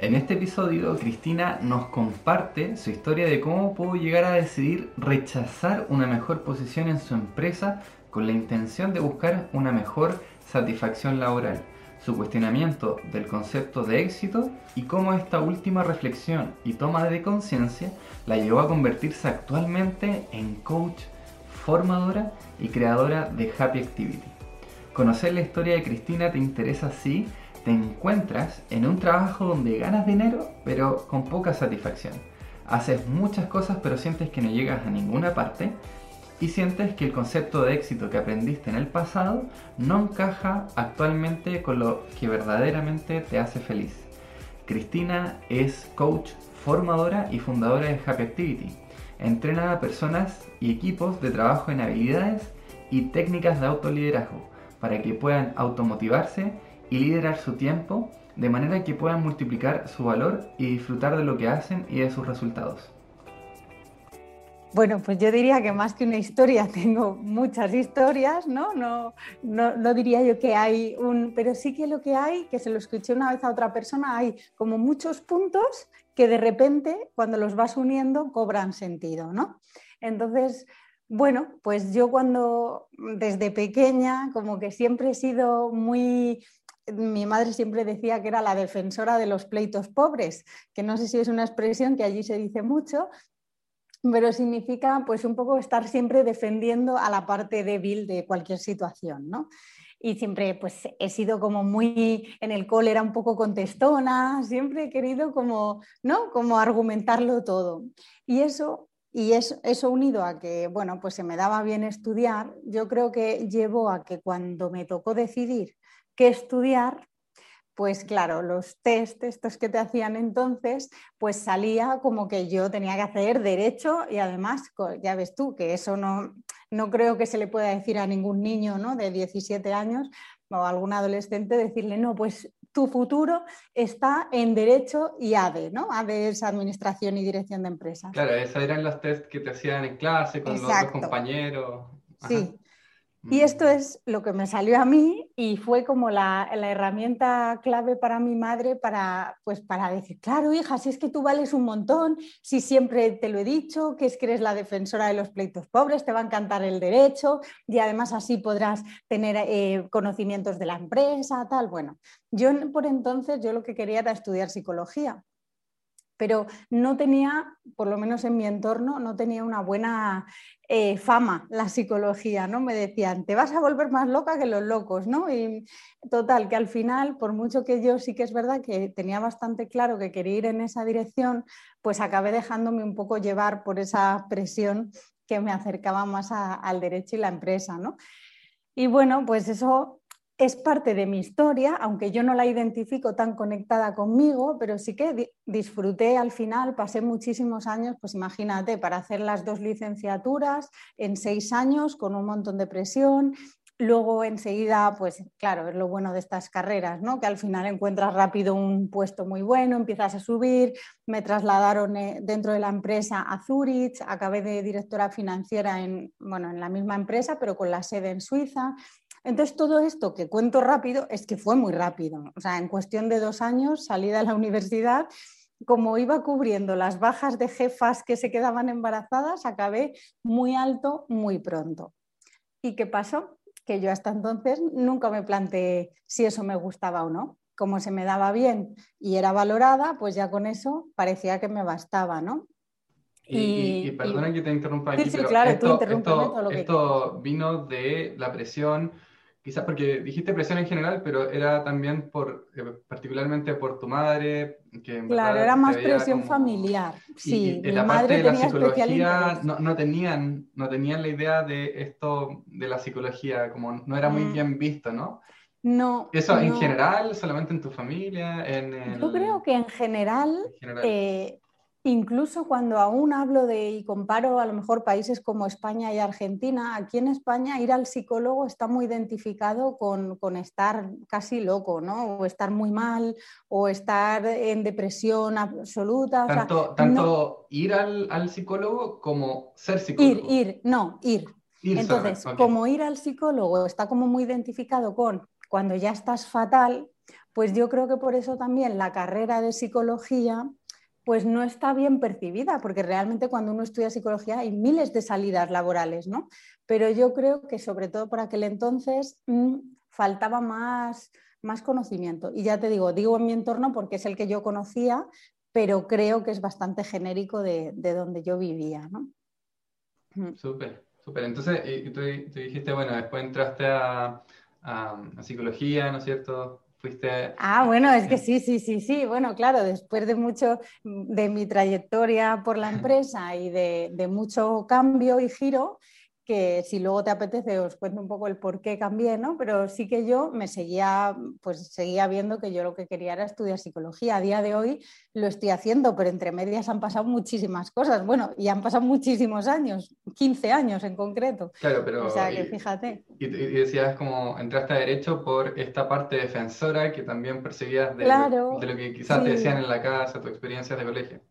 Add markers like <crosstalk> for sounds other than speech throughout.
En este episodio, Cristina nos comparte su historia de cómo pudo llegar a decidir rechazar una mejor posición en su empresa con la intención de buscar una mejor satisfacción laboral, su cuestionamiento del concepto de éxito y cómo esta última reflexión y toma de conciencia la llevó a convertirse actualmente en coach, formadora y creadora de Happy Activity. Conocer la historia de Cristina te interesa si te encuentras en un trabajo donde ganas dinero pero con poca satisfacción. Haces muchas cosas pero sientes que no llegas a ninguna parte y sientes que el concepto de éxito que aprendiste en el pasado no encaja actualmente con lo que verdaderamente te hace feliz. Cristina es coach, formadora y fundadora de Happy Activity. Entrena a personas y equipos de trabajo en habilidades y técnicas de autoliderazgo para que puedan automotivarse y liderar su tiempo de manera que puedan multiplicar su valor y disfrutar de lo que hacen y de sus resultados. Bueno, pues yo diría que más que una historia, <laughs> tengo muchas historias, ¿no? No, no, diría yo que hay un, pero sí que lo que hay, que se lo escuché una vez a otra persona, hay como muchos puntos que de repente, cuando los vas uniendo, cobran sentido, ¿no? Entonces, bueno, pues yo cuando desde pequeña, como que siempre he sido muy mi madre siempre decía que era la defensora de los pleitos pobres, que no sé si es una expresión que allí se dice mucho, pero significa pues un poco estar siempre defendiendo a la parte débil de cualquier situación, ¿no? Y siempre pues he sido como muy en el cole era un poco contestona, siempre he querido como, ¿no? Como argumentarlo todo. Y eso y eso, eso unido a que, bueno, pues se me daba bien estudiar, yo creo que llevó a que cuando me tocó decidir qué estudiar, pues claro, los test, estos que te hacían entonces, pues salía como que yo tenía que hacer derecho y además, ya ves tú, que eso no, no creo que se le pueda decir a ningún niño ¿no? de 17 años o a algún adolescente, decirle, no, pues tu futuro está en derecho y ADE, ¿no? ADE es administración y dirección de empresas. Claro, esos eran los test que te hacían en clase con los compañeros. Sí, y esto es lo que me salió a mí y fue como la, herramienta clave para mi madre para, pues para decir, claro, hija, si es que tú vales un montón, si siempre te lo he dicho, que es que eres la defensora de los pleitos pobres, te va a encantar el derecho y además así podrás tener eh, conocimientos de la empresa, tal. Bueno, yo por entonces yo lo que quería era estudiar psicología pero no tenía, por lo menos en mi entorno, no tenía una buena eh, fama la psicología, ¿no? Me decían, te vas a volver más loca que los locos, ¿no? Y total, que al final, por mucho que yo sí que es verdad que tenía bastante claro que quería ir en esa dirección, pues acabé dejándome un poco llevar por esa presión que me acercaba más al derecho y la empresa, ¿no? Y bueno, pues eso es parte de mi historia, aunque yo no la identifico tan conectada conmigo, pero sí que disfruté al final, pasé muchísimos años, pues imagínate, para hacer las dos licenciaturas en seis años con un montón de presión. Luego enseguida, pues claro, es lo bueno de estas carreras, ¿no? Que al final encuentras rápido un puesto muy bueno, empiezas a subir, me trasladaron eh, dentro de la empresa a Zurich, acabé de directora financiera en, bueno, en la misma empresa, pero con la sede en Suiza. Entonces, todo esto que cuento rápido es que fue muy rápido. O sea, en cuestión de dos años, salida de la universidad, como iba cubriendo las bajas de jefas que se quedaban embarazadas, acabé muy alto muy pronto. ¿Y qué pasó? Que yo hasta entonces nunca me planteé si eso me gustaba o no. Como se me daba bien y era valorada, pues ya con eso parecía que me bastaba, ¿no? Y, perdona que te interrumpa aquí, pero esto vino de la presión Quizás porque dijiste presión en general, pero era también por, eh, particularmente por tu madre. Que claro, era más presión familiar. Sí, en la parte de la psicología no, no, tenían, no tenían la idea de esto de la psicología, como no era muy mm. bien visto, ¿no? No. ¿Eso en general, solamente en tu familia? En Yo creo que en general, eh, Incluso cuando aún hablo de y comparo a lo mejor países como España y Argentina, aquí en España ir al psicólogo está muy identificado con, estar casi loco, ¿no? O estar muy mal, o estar en depresión absoluta. Tanto, ir al, psicólogo como ser psicólogo. Ir, ir, no, ir. Entonces, como ir al psicólogo está como muy identificado con cuando ya estás fatal, pues yo creo que por eso también la carrera de psicología pues no está bien percibida, porque realmente cuando uno estudia psicología hay miles de salidas laborales, ¿no? Pero yo creo que sobre todo por aquel entonces mm, faltaba más, más conocimiento. Y ya te digo, digo en mi entorno porque es el que yo conocía, pero creo que es bastante genérico de, donde yo vivía, ¿no? Súper, súper. Entonces, y tú, dijiste, bueno, después entraste a, a psicología, ¿no es cierto? Fuiste... Ah, bueno, es que sí, sí, sí, sí. Bueno, claro, después de mucho de mi trayectoria por la empresa y de, de mucho cambio y giro, que si luego te apetece os cuento un poco el por qué cambié, ¿no? Pero sí que yo me seguía, pues seguía viendo que yo lo que quería era estudiar psicología. A día de hoy lo estoy haciendo, pero entre medias han pasado muchísimas cosas. Bueno, y han pasado muchísimos años, 15 años en concreto. Claro, pero... O sea, que fíjate. Y, decías como entraste a Derecho por esta parte defensora que también perseguías de, lo que quizás te decían en la casa, tu experiencia de colegio.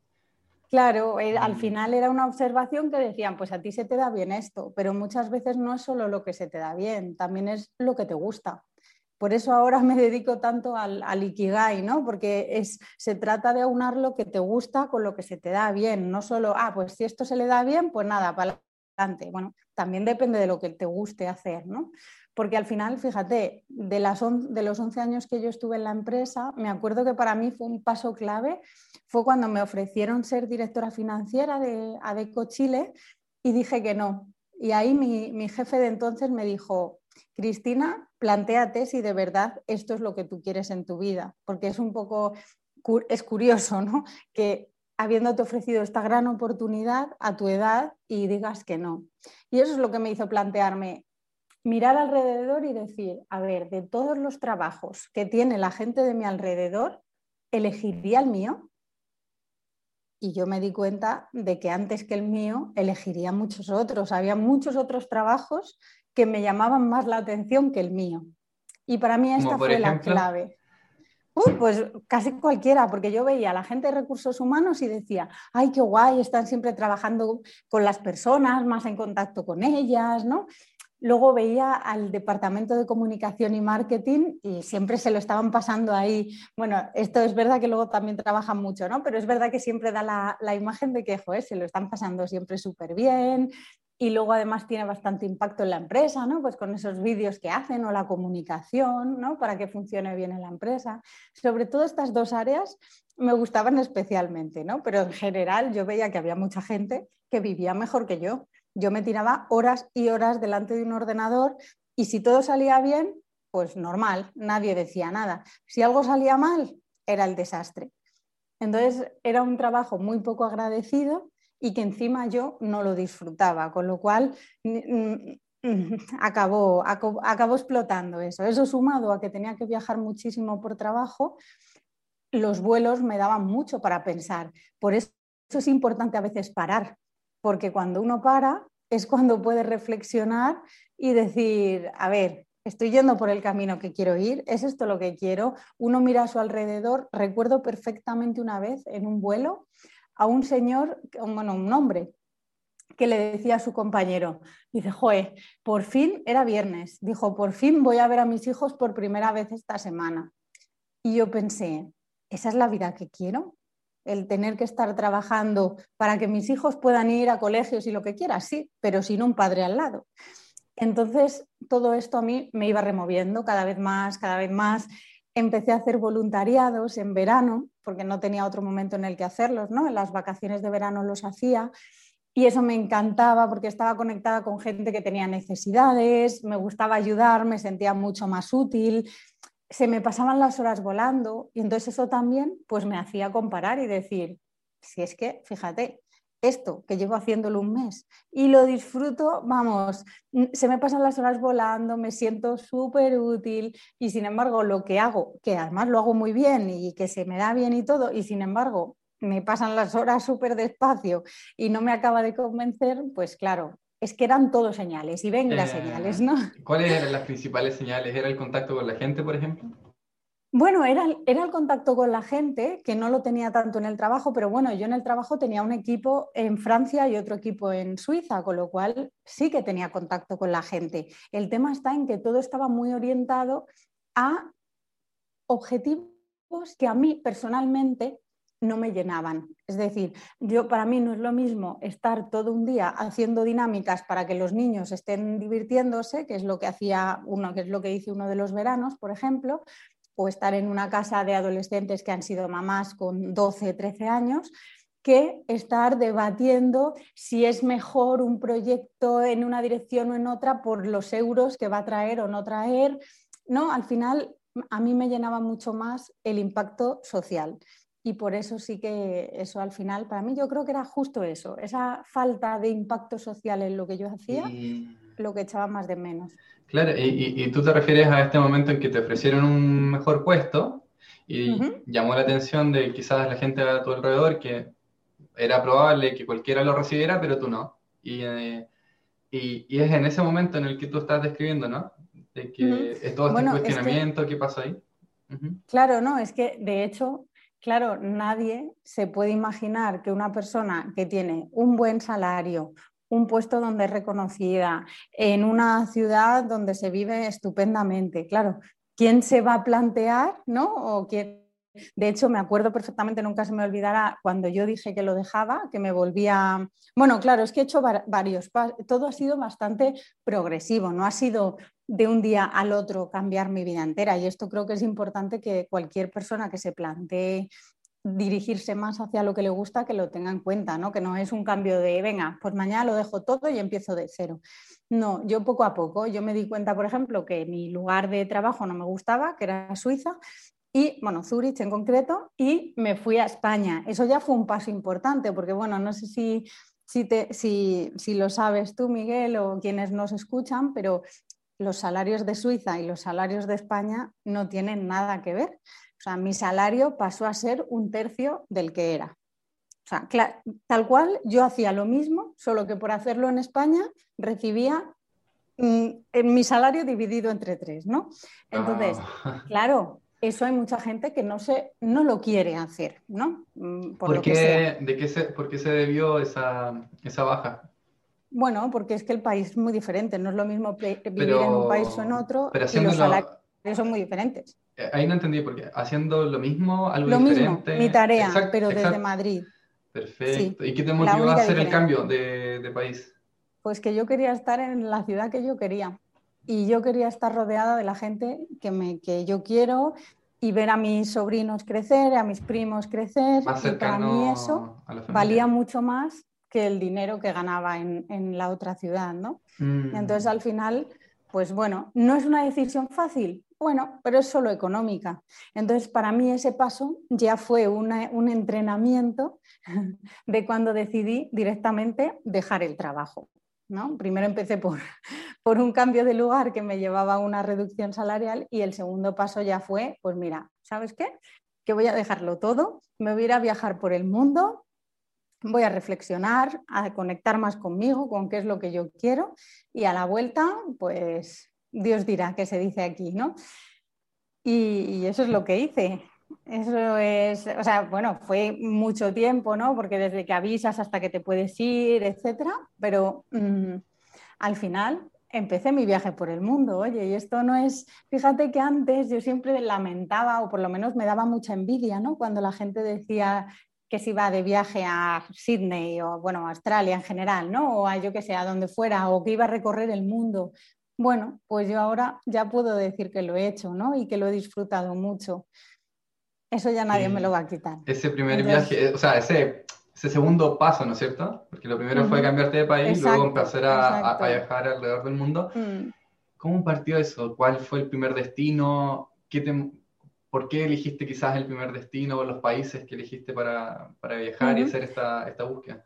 Claro, eh, al final era una observación que decían, pues a ti se te da bien esto, pero muchas veces no es solo lo que se te da bien, también es lo que te gusta. Por eso ahora <laughs> me dedico tanto al, al, Ikigai, ¿no? Porque es, se trata de aunar lo que te gusta con lo que se te da bien, no solo, ah, pues si esto se le da bien, pues nada, para adelante. Bueno, también depende de lo que te guste hacer, ¿no? Porque al final, fíjate, de, los 11 años que yo estuve en la empresa, me acuerdo que para mí fue un paso clave, fue cuando me ofrecieron ser directora financiera de ADECO Chile y dije que no. Y ahí mi, mi jefe de entonces me dijo, Cristina, planteate si de verdad esto es lo que tú quieres en tu vida, porque es un poco, es curioso, ¿no? Que habiéndote ofrecido esta gran oportunidad a tu edad y digas que no. Y eso es lo que me hizo plantearme, mirar alrededor y decir, a ver, de todos los trabajos que tiene la gente de mi alrededor, ¿elegiría el mío? Y yo me di cuenta de que antes que el mío elegiría muchos otros. Había muchos otros trabajos que me llamaban más la atención que el mío. Y para mí esta fue la clave. pues casi cualquiera, porque yo veía a la gente de recursos humanos y decía, ay, qué guay, están siempre trabajando con las personas, más en contacto con ellas, ¿no? Luego veía al departamento de comunicación y marketing y siempre se lo estaban pasando ahí. Bueno, esto es verdad que luego también trabajan mucho, ¿no? Pero es verdad que siempre da la, imagen de que joder, se lo están pasando siempre súper bien y luego además tiene bastante impacto en la empresa, ¿no? Pues con esos vídeos que hacen o la comunicación, ¿no? Para que funcione bien en la empresa. Sobre todo estas dos áreas me gustaban especialmente, ¿no? Pero en general yo veía que había mucha gente que vivía mejor que yo yo me tiraba horas y horas delante de un ordenador y si todo salía bien, pues normal, nadie decía nada. Si algo salía mal, era el desastre. Entonces era un trabajo muy poco agradecido y que encima yo no lo disfrutaba, con lo cual <laughs> acabó, acabó, explotando eso. Eso sumado a que tenía que viajar muchísimo por trabajo, los vuelos me daban mucho para pensar. Por eso es importante a veces parar, porque cuando uno para es cuando puede reflexionar y decir, a ver, estoy yendo por el camino que quiero ir, es esto lo que quiero. Uno mira a su alrededor, recuerdo perfectamente una vez en un vuelo a un señor, bueno, un hombre, que le decía a su compañero, dice, Joe, por fin era viernes, dijo, por fin voy a ver a mis hijos por primera vez esta semana. Y yo pensé, ¿esa es la vida que quiero? El tener que estar trabajando para que mis hijos puedan ir a colegios y lo que quiera, sí, pero sin un padre al lado. Entonces, todo esto a mí me iba removiendo cada vez más, cada vez más. Empecé a hacer voluntariados en verano, porque no tenía otro momento en el que hacerlos, ¿no? En las vacaciones de verano los hacía. Y eso me encantaba porque estaba conectada con gente que tenía necesidades, me gustaba ayudar, me sentía mucho más útil se me pasaban las horas volando y entonces eso también pues me hacía comparar y decir, si es que, fíjate, esto que llevo haciéndolo un mes y lo disfruto, vamos, se me pasan las horas volando, me siento súper útil y sin embargo lo que hago, que además lo hago muy bien y que se me da bien y todo, y sin embargo me pasan las horas súper despacio y no me acaba de convencer, pues claro, es que eran todo señales y ven las señales, ¿no? <laughs> ¿Cuáles eran las principales señales? ¿Era el contacto con la gente, por ejemplo? Bueno, era, era, el contacto con la gente, que no lo tenía tanto en el trabajo, pero bueno, yo en el trabajo tenía un equipo en Francia y otro equipo en Suiza, con lo cual sí que tenía contacto con la gente. El tema está en que todo estaba muy orientado a objetivos que a mí personalmente no me llenaban. Es decir, yo para mí no es lo mismo estar todo un día haciendo dinámicas para que los niños estén divirtiéndose, que es lo que hacía uno, que es lo que hice uno de los veranos, por ejemplo, o estar en una casa de adolescentes que han sido mamás con 12, 13 años, que estar debatiendo si es mejor un proyecto en una dirección o en otra por los euros que va a traer o no traer. No, al final a mí me llenaba mucho más el impacto social y por eso sí que eso al final, para mí yo creo que era justo eso, esa falta de impacto social en lo que yo hacía, lo que echaba más de menos. Claro, y, tú te refieres a este momento en que te ofrecieron un mejor puesto y llamó la atención de quizás la gente a tu alrededor que era probable que cualquiera lo recibiera, pero tú no. Y, eh, y, es en ese momento en el que tú estás describiendo, ¿no? De que es todo este cuestionamiento, ¿qué pasó ahí? Claro, no, es que de hecho Claro, nadie se puede imaginar que una persona que tiene un buen salario, un puesto donde es reconocida, en una ciudad donde se vive estupendamente, claro, ¿quién se va a plantear, no? O De hecho, me acuerdo perfectamente, nunca se me olvidará, cuando yo dije que lo dejaba, que me volvía... Bueno, claro, es que he hecho varios, todo ha sido bastante progresivo, no ha sido de un día al otro cambiar mi vida entera. Y esto creo que es importante que cualquier persona que se plantee dirigirse más hacia lo que le gusta, que lo tenga en cuenta, ¿no? Que no es un cambio de, venga, pues mañana lo dejo todo y empiezo de cero. No, yo poco a poco, yo me di cuenta, por ejemplo, que mi lugar de trabajo no me gustaba, que era Suiza, y, bueno, Zurich en concreto, y me fui a España. Eso ya fue un paso importante, porque, bueno, no sé si, si, te, si, si lo sabes tú, Miguel, o quienes nos escuchan, pero los salarios de Suiza y los salarios de España no tienen nada que ver. O sea, mi salario pasó a ser un tercio del que era. O sea, tal cual yo hacía lo mismo, solo que por hacerlo en España recibía mm, mi salario dividido entre tres, ¿no? Entonces, ah. <laughs> claro, eso hay mucha gente que no, se, no lo quiere hacer, ¿no? Mm, por, qué, ¿de qué se, ¿Por qué se debió esa, esa baja? Bueno, porque es que el país es muy diferente, no es lo mismo vivir en un país o en otro, pero y los salarios son muy diferentes. Eh, ahí no entendí, porque haciendo lo mismo, algo lo diferente. Mismo, mi tarea, pero desde Madrid. Perfecto. ¿Y qué te motivó a hacer el cambio de, de, país? Pues que yo quería estar en la ciudad que yo quería. Y yo quería estar rodeada de la gente que, me, que yo quiero y ver a mis sobrinos crecer, a mis primos crecer. y para mí eso valía mucho más que el dinero que ganaba en, la otra ciudad, ¿no? Mm. Entonces al final, pues bueno, no es una decisión fácil, bueno, pero es solo económica. Entonces para mí ese paso ya fue un entrenamiento <laughs> de cuando decidí directamente dejar el trabajo. ¿no? Primero empecé por, <laughs> por un cambio de lugar que me llevaba a una reducción salarial y el segundo paso ya fue, pues mira, ¿sabes qué? Que voy a dejarlo todo, me voy a ir a viajar por el mundo, voy a reflexionar, a conectar más conmigo, con qué es lo que yo quiero y a la vuelta, pues Dios dirá qué se dice aquí, ¿no? Y, eso es lo que hice. Eso es, o sea, bueno, fue mucho tiempo, ¿no? Porque desde que avisas hasta que te puedes ir, etcétera, pero mm, al final empecé mi viaje por el mundo, oye, y esto no es, fíjate que antes yo siempre lamentaba o por lo menos me daba mucha envidia, ¿no? Cuando la gente decía que se iba de viaje a Sydney o, bueno, a Australia en general, ¿no? O a yo que sé, a donde fuera, o que iba a recorrer el mundo. Bueno, pues yo ahora ya puedo decir que lo he hecho, ¿no? Y que lo he disfrutado mucho. Eso ya nadie me lo va a quitar. Ese primer viaje, o sea, ese, ese, segundo paso, ¿no es cierto? Porque lo primero fue cambiarte de país, luego empezar a, viajar alrededor del mundo. Mm. ¿Cómo partió eso? ¿Cuál fue el primer destino? ¿Qué te, ¿Por qué elegiste quizás el primer destino o los países que elegiste para, viajar y hacer esta, esta búsqueda?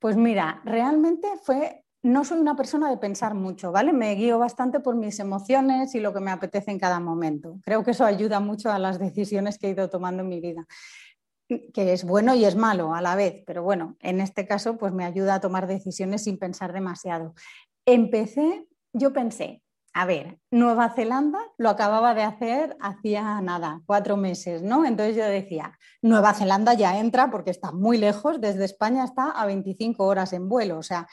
Pues mira, realmente fue, no soy una persona de pensar mucho, ¿vale? Me guío bastante por mis emociones y lo que me apetece en cada momento. Creo que eso ayuda mucho a las decisiones que he ido tomando en mi vida, que es bueno y es malo a la vez, pero bueno, en este caso pues me ayuda a tomar decisiones sin pensar demasiado. Empecé, yo pensé, a ver, Nueva Zelanda lo acababa de hacer hacía nada, cuatro meses, ¿no? Entonces yo decía, Nueva Zelanda ya entra porque está muy lejos, desde España está a 25 horas en vuelo, o sea,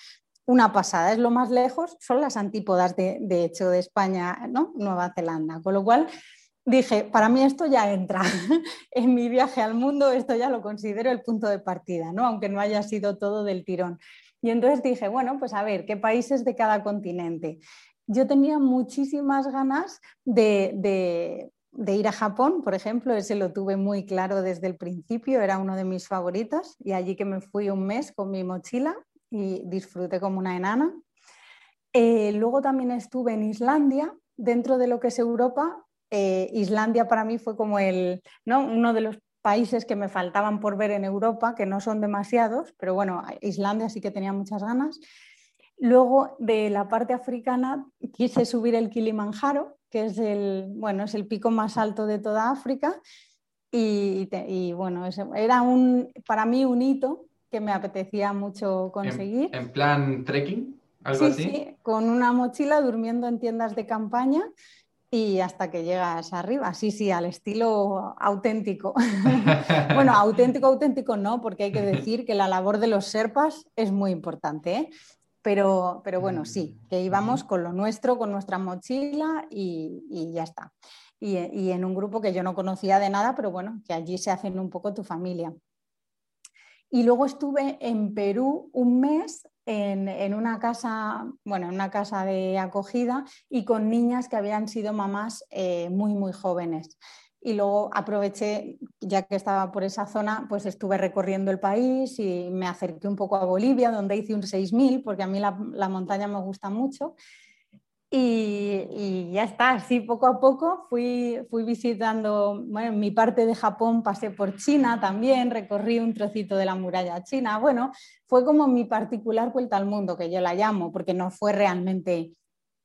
una pasada, es lo más lejos, son las antípodas de, hecho de España, ¿no? Nueva Zelanda, con lo cual dije, para mí esto ya entra <laughs> en mi viaje al mundo, esto ya lo considero el punto de partida, ¿no? aunque no haya sido todo del tirón. Y entonces dije, bueno, pues a ver, ¿qué países de cada continente? Yo tenía muchísimas ganas de, ir a Japón, por ejemplo, ese lo tuve muy claro desde el principio, era uno de mis favoritos y allí que me fui un mes con mi mochila y disfruté como una enana. Eh, luego también estuve en Islandia, dentro de lo que es Europa. Eh, Islandia para mí fue como el, ¿no? uno de los países que me faltaban por ver en Europa, que no son demasiados, pero bueno, Islandia sí que tenía muchas ganas. Luego de la parte africana quise subir el Kilimanjaro, que es el, bueno, es el pico más alto de toda África. Y, bueno, era un, para mí un hito que me apetecía mucho conseguir. ¿En, plan trekking? ¿Algo así? Sí, con una mochila durmiendo en tiendas de campaña y hasta que llegas arriba. Sí, sí, al estilo auténtico. <laughs> bueno, auténtico, auténtico no, porque hay que decir que la labor de los serpas es muy importante. ¿eh? Pero, pero bueno, sí, que íbamos con lo nuestro, con nuestra mochila y, ya está. Y, en un grupo que yo no conocía de nada, pero bueno, que allí se hacen un poco tu familia. Y luego estuve en Perú un mes en, una casa, bueno, en una casa de acogida y con niñas que habían sido mamás eh, muy, muy jóvenes y luego aproveché, ya que estaba por esa zona, pues estuve recorriendo el país y me acerqué un poco a Bolivia, donde hice un 6000, porque a mí la, montaña me gusta mucho. Y, ya está, así poco a poco fui, fui visitando, bueno, en mi parte de Japón pasé por China también, recorrí un trocito de la muralla china. Bueno, fue como mi particular vuelta al mundo, que yo la llamo, porque no fue realmente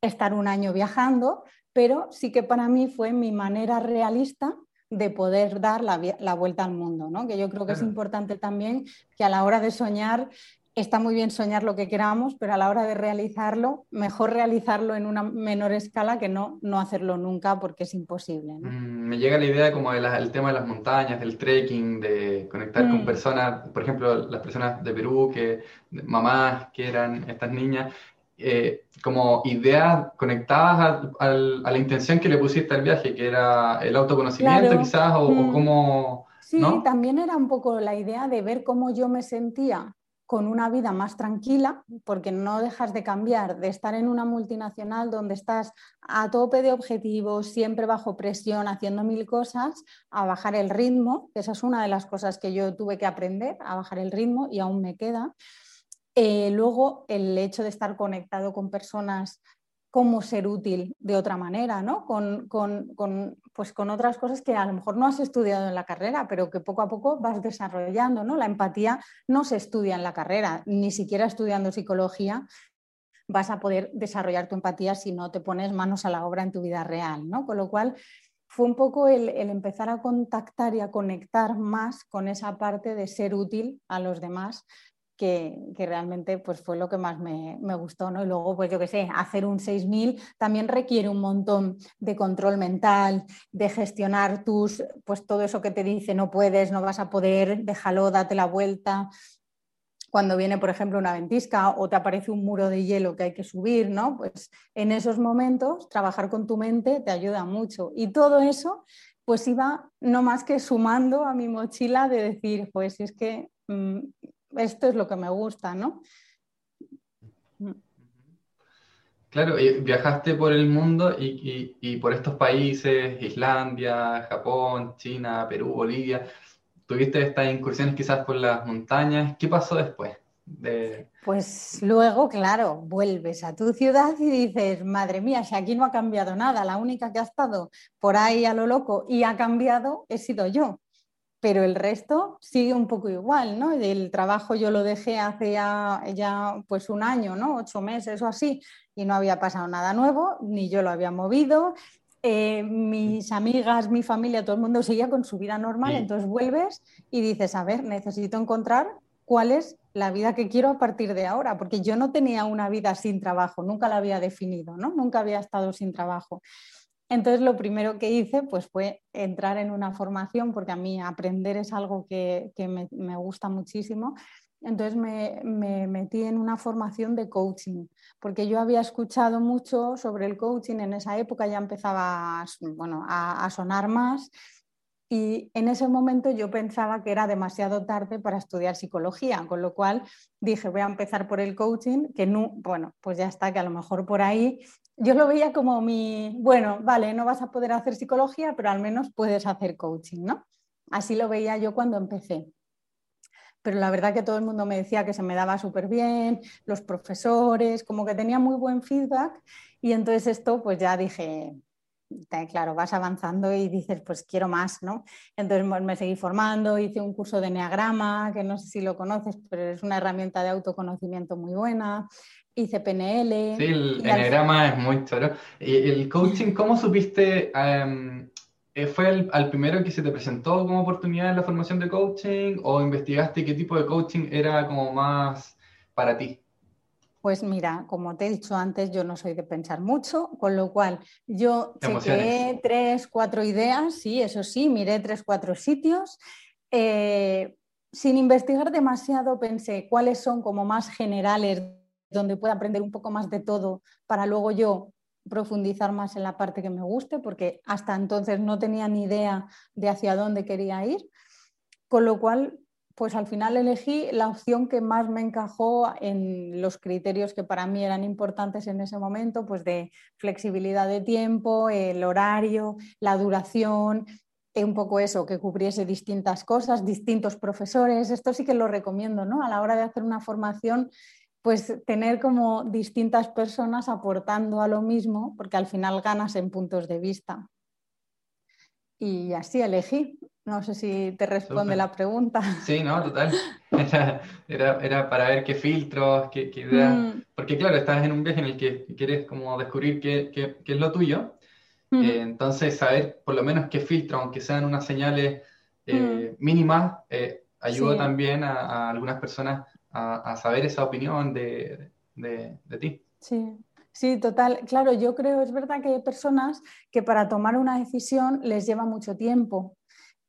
estar un año viajando, pero sí que para mí fue mi manera realista de poder dar la, vuelta al mundo, ¿no? que yo creo que es importante también que a la hora de soñar está muy bien soñar lo que queramos, pero a la hora de realizarlo, mejor realizarlo en una menor escala que no, no hacerlo nunca porque es imposible. Mm, me llega la idea como del tema de las montañas, del trekking, de conectar con mm. personas, por ejemplo, las personas de Perú, que mamás que eran estas niñas, eh, como ideas conectadas a, la intención que le pusiste al viaje, que era el autoconocimiento quizás, o, mm. cómo... Sí, también era un poco la idea de ver cómo yo me sentía con una vida más tranquila, porque no dejas de cambiar, de estar en una multinacional donde estás a tope de objetivos, siempre bajo presión, haciendo mil cosas, a bajar el ritmo, esa es una de las cosas que yo tuve que aprender, a bajar el ritmo y aún me queda. Eh, luego, el hecho de estar conectado con personas, cómo ser útil de otra manera, ¿no? Con, pues con otras cosas que a lo mejor no has estudiado en la carrera, pero que poco a poco vas desarrollando. ¿no? La empatía no se estudia en la carrera, ni siquiera estudiando psicología vas a poder desarrollar tu empatía si no te pones manos a la obra en tu vida real. ¿no? Con lo cual, fue un poco el, empezar a contactar y a conectar más con esa parte de ser útil a los demás que, realmente pues, fue lo que más me, gustó. ¿no? Y luego, pues yo qué sé, hacer un 6000 también requiere un montón de control mental, de gestionar tus, pues todo eso que te dice no puedes, no vas a poder, déjalo, date la vuelta. Cuando viene, por ejemplo, una ventisca o te aparece un muro de hielo que hay que subir, ¿no? Pues en esos momentos trabajar con tu mente te ayuda mucho. Y todo eso, pues iba no más que sumando a mi mochila de decir, pues es que mm, esto es lo que me gusta, ¿no? Claro, viajaste por el mundo y, por estos países, Islandia, Japón, China, Perú, Bolivia. Tuviste estas incursiones quizás por las montañas. ¿Qué pasó después? Pues luego, claro, vuelves a tu ciudad y dices, madre mía, si aquí no ha cambiado nada, la única que ha estado por ahí a lo loco y ha cambiado he sido yo pero el resto sigue un poco igual, ¿no? El trabajo yo lo dejé hace ya, pues un año, ¿no? Ocho meses o así, y no había pasado nada nuevo, ni yo lo había movido. Eh, mis amigas, mi familia, todo el mundo seguía con su vida normal, entonces vuelves y dices, a ver, necesito encontrar cuál es la vida que quiero a partir de ahora, porque yo no tenía una vida sin trabajo, nunca la había definido, ¿no? Nunca había estado sin trabajo. Entonces lo primero que hice pues, fue entrar en una formación, porque a mí aprender es algo que, me, gusta muchísimo. entonces me, metí en una formación de coaching, porque yo había escuchado mucho sobre el coaching en esa época, ya empezaba bueno, a, sonar más y en ese momento yo pensaba que era demasiado tarde para estudiar psicología, con lo cual dije, voy a empezar por el coaching, que no, bueno, pues ya está, que a lo mejor por ahí yo lo veía como mi, bueno, vale, no vas a poder hacer psicología, pero al menos puedes hacer coaching, ¿no? Así lo veía yo cuando empecé pero la verdad que todo el mundo me decía que se me daba súper bien, los profesores, como que tenía muy buen feedback y entonces esto pues ya dije, claro, vas avanzando y dices, pues quiero más, ¿no? Entonces me seguí formando, hice un curso de Enneagrama, que no sé si lo conoces, pero es una herramienta de autoconocimiento muy buena. Hice PNL. Sí, el Enneagrama es muy choro. ¿Y el coaching, <laughs> cómo supiste em, eh, ¿Fue el, al primero que se te presentó como oportunidad en la formación de coaching o investigaste qué tipo de coaching era como más para ti? Pues mira, como te he dicho antes, yo no soy de pensar mucho, con lo cual yo chequeé tres, cuatro ideas, sí, eso sí, miré tres, cuatro sitios. Eh, sin investigar demasiado, pensé cuáles son como más generales, donde pueda aprender un poco más de todo, para luego yo profundizar más en la parte que me guste, porque hasta entonces no tenía ni idea de hacia dónde quería ir, con lo cual, pues al final elegí la opción que más me encajó en los criterios que para mí eran importantes en ese momento, pues de flexibilidad de tiempo, el horario, la duración, un poco eso, que cubriese distintas cosas, distintos profesores. Esto sí que lo recomiendo, ¿no? A la hora de hacer una formación pues tener como distintas personas aportando a lo mismo, porque al final ganas en puntos de vista. Y así elegí. No sé si te responde la pregunta. Sí, no, total. <laughs> Era, para ver qué filtros, qué, qué ideas. Mm. Porque claro, estás en un viaje en el que quieres como descubrir qué, qué, qué es lo tuyo. Eh, entonces, saber por lo menos qué filtro, aunque sean unas señales eh, mm. mínimas, eh, ayuda también a, a algunas personas a, saber esa opinión de, ti. Sí. Sí, total. Claro, yo creo, es verdad que hay personas que para tomar una decisión les lleva mucho tiempo.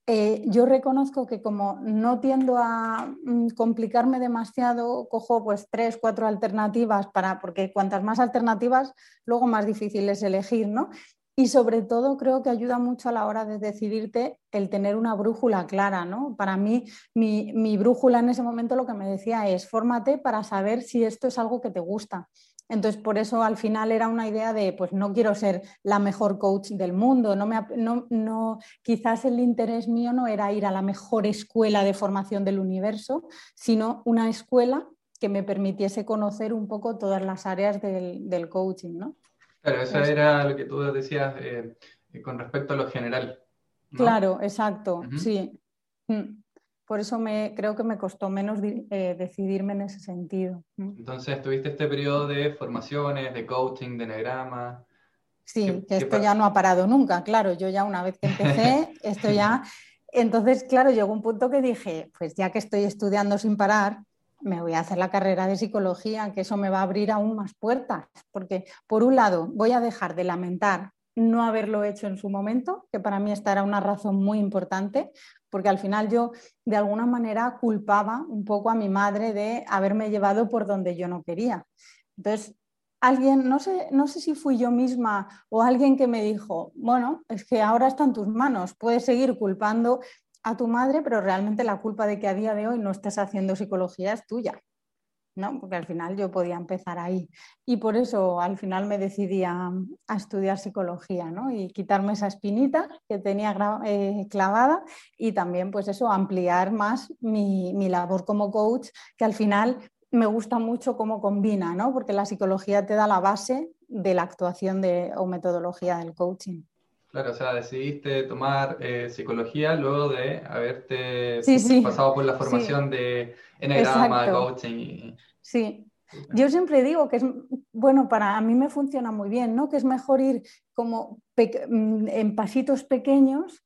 Eh, yo reconozco que como no tiendo a mm, complicarme demasiado, cojo pues tres, cuatro alternativas para, porque cuantas más alternativas, luego más difícil es elegir, ¿no? Y sobre todo creo que ayuda mucho a la hora de decidirte el tener una brújula clara, ¿no? Para mí, mi, brújula en ese momento lo que me decía es, fórmate para saber si esto es algo que te gusta. Entonces, por eso al final era una idea de, pues no quiero ser la mejor coach del mundo, no me, no, quizás el interés mío no era ir a la mejor escuela de formación del universo, sino una escuela que me permitiese conocer un poco todas las áreas del, del coaching, ¿no? Claro, eso era lo que tú decías eh, con respecto a lo general. Claro, exacto, sí. Mm. Por eso me, creo que me costó menos eh, decidirme en ese sentido. Entonces, tuviste este periodo de formaciones, de coaching, de enagrama. Sí, que esto ya no ha parado nunca, claro. Yo ya una vez que empecé, esto ya... <laughs> Entonces, claro, llegó un punto que dije, pues ya que estoy estudiando sin parar, me voy a hacer la carrera de psicología, que eso me va a abrir aún más puertas, porque por un lado voy a dejar de lamentar no haberlo hecho en su momento, que para mí esta era una razón muy importante, porque al final yo de alguna manera culpaba un poco a mi madre de haberme llevado por donde yo no quería. Entonces, alguien, no sé, no sé si fui yo misma o alguien que me dijo, bueno, es que ahora está en tus manos, puedes seguir culpando a tu madre, pero realmente la culpa de que a día de hoy no estés haciendo psicología es tuya. ¿no? Porque al final yo podía empezar ahí. Y por eso al final me decidí a, estudiar psicología ¿no? y quitarme esa espinita que tenía eh, clavada y también pues eso, ampliar más mi, mi, labor como coach, que al final me gusta mucho cómo combina, ¿no? porque la psicología te da la base de la actuación de, o metodología del coaching. Claro, o sea, decidiste tomar eh, psicología luego de haberte pasado por la formación de enagrama, coaching. Sí, yo siempre digo que es, bueno, para mí me funciona muy bien, ¿no? Que es mejor ir como mm, en pasitos pequeños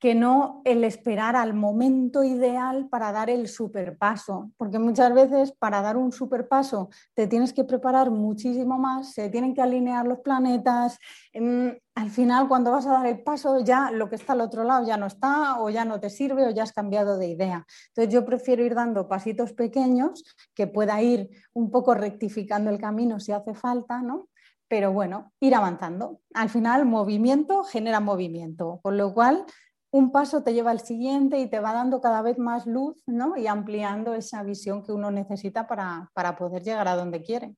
que no el esperar al momento ideal para dar el superpaso, porque muchas veces para dar un superpaso te tienes que preparar muchísimo más, se tienen que alinear los planetas, em, al final cuando vas a dar el paso ya lo que está al otro lado ya no está o ya no te sirve o ya has cambiado de idea. Entonces yo prefiero ir dando pasitos pequeños que pueda ir un poco rectificando el camino si hace falta, ¿no? Pero bueno, ir avanzando. Al final, movimiento genera movimiento, con lo cual un paso te lleva al siguiente y te va dando cada vez más luz ¿no? y ampliando esa visión que uno necesita para, poder llegar a donde quiere.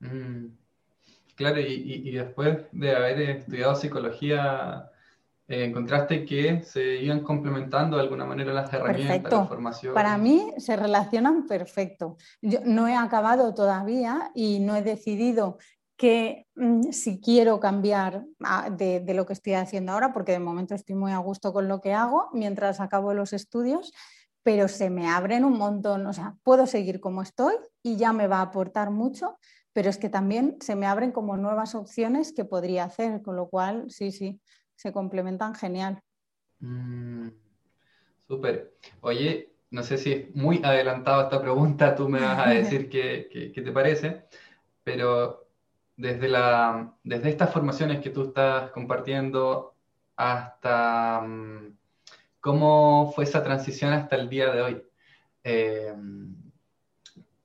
Mm, claro, y, después de haber estudiado psicología, eh, encontraste que se iban complementando de alguna manera las herramientas, la formación. Para mí se relacionan perfecto. Yo no he acabado todavía y no he decidido que mm, si quiero cambiar ah, de, lo que estoy haciendo ahora, porque de momento estoy muy a gusto con lo que hago mientras acabo los estudios, pero se me abren un montón, o sea, puedo seguir como estoy y ya me va a aportar mucho, pero es que también se me abren como nuevas opciones que podría hacer, con lo cual sí, sí, se complementan genial. Mm, súper. Oye, no sé si es muy adelantado esta pregunta, tú me vas a <laughs> decir qué, qué te parece, pero desde, la, desde estas formaciones que tú estás compartiendo hasta mm, cómo fue esa transición hasta el día de hoy. Eh,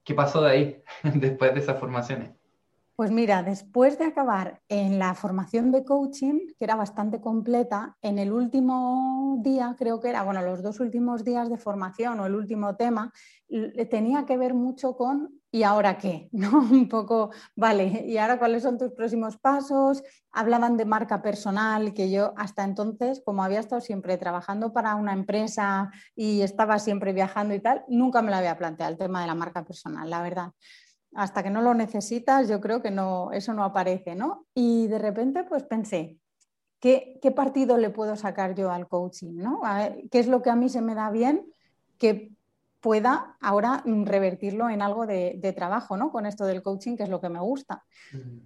¿Qué pasó de ahí <laughs> después de esas formaciones? Pues mira, después de acabar en la formación de coaching, que era bastante completa, en el último día, creo que era, bueno, los dos últimos días de formación o el último tema, tenía que ver mucho con ¿y ahora qué? <laughs> ¿No? Un poco, vale, ¿y ahora cuáles son tus próximos pasos? Hablaban de marca personal, que yo hasta entonces, como había estado siempre trabajando para una empresa y estaba siempre viajando y tal, nunca me lo había planteado el tema de la marca personal, la verdad hasta que no lo necesitas, yo creo que no, eso no aparece, ¿no? Y de repente, pues pensé, ¿qué, partido le puedo sacar yo al coaching? ¿no? ¿Qué es lo que a mí se me da bien que pueda ahora revertirlo en algo de, de, trabajo, ¿no? Con esto del coaching, que es lo que me gusta.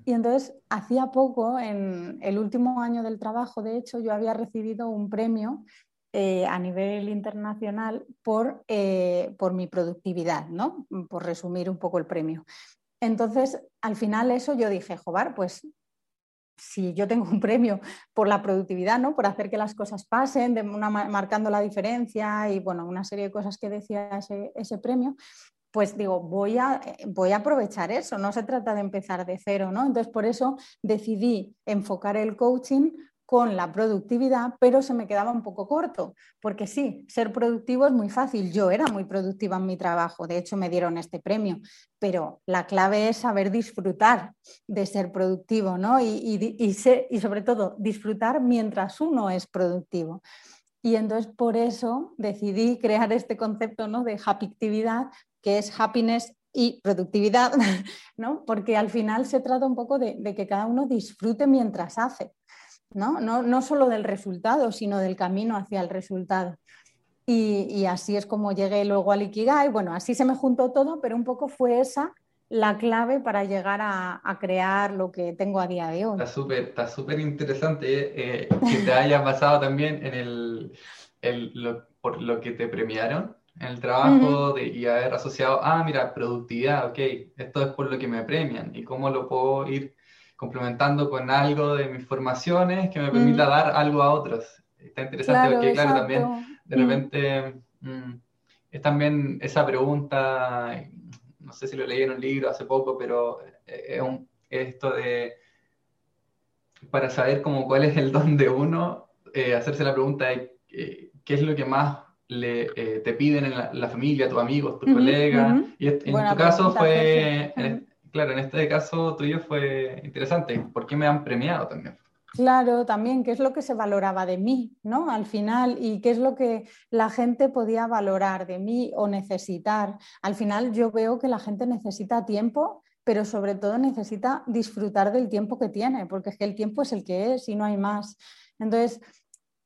Y entonces, hacía poco, en el último año del trabajo, de hecho, yo había recibido un premio eh, a nivel internacional por, eh, por mi productividad, ¿no? por resumir un poco el premio. Entonces, al final eso yo dije, joder, pues si yo tengo un premio por la productividad, ¿no? por hacer que las cosas pasen, marcando la diferencia y bueno, una serie de cosas que decía ese, ese premio, pues digo, voy a, voy a aprovechar eso, no se trata de empezar de cero, ¿no? Entonces, por eso decidí enfocar el coaching con la productividad, pero se me quedaba un poco corto, porque sí, ser productivo es muy fácil. Yo era muy productiva en mi trabajo, de hecho me dieron este premio, pero la clave es saber disfrutar de ser productivo, ¿no? Y, sobre todo disfrutar mientras uno es productivo. Y entonces por eso decidí crear este concepto ¿no? de actividad, que es happiness y productividad, <laughs> ¿no? porque al final se trata un poco de que cada uno disfrute mientras hace. ¿No? No, solo del resultado, sino del camino hacia el resultado. Y, así es como llegué luego al Ikigai. Bueno, así se me juntó todo, pero un poco fue esa la clave para llegar a, crear lo que tengo a día de hoy. Está súper está súper interesante eh, que te haya pasado también en el, por lo que te premiaron en el trabajo de, y haber asociado, ah, mira, productividad, ok, esto es por lo que me premian y cómo lo puedo ir complementando con algo de mis formaciones que me permita dar algo a otros. Está interesante porque, claro, también de repente mm, es también esa pregunta, no sé si lo leí en un libro hace poco, pero es, un, esto de, para saber cómo cuál es el don de uno, eh, hacerse la pregunta de eh, qué es lo que más le, eh, te piden en la, familia, tus amigos, tus colegas. Y en tu caso fue, claro, en este caso tuyo fue interesante. ¿Por qué me han premiado también? Claro, también, qué es lo que se valoraba de mí, ¿no? Al final, y qué es lo que la gente podía valorar de mí o necesitar. Al final yo veo que la gente necesita tiempo, pero sobre todo necesita disfrutar del tiempo que tiene, porque es que el tiempo es el que es y no hay más. Entonces,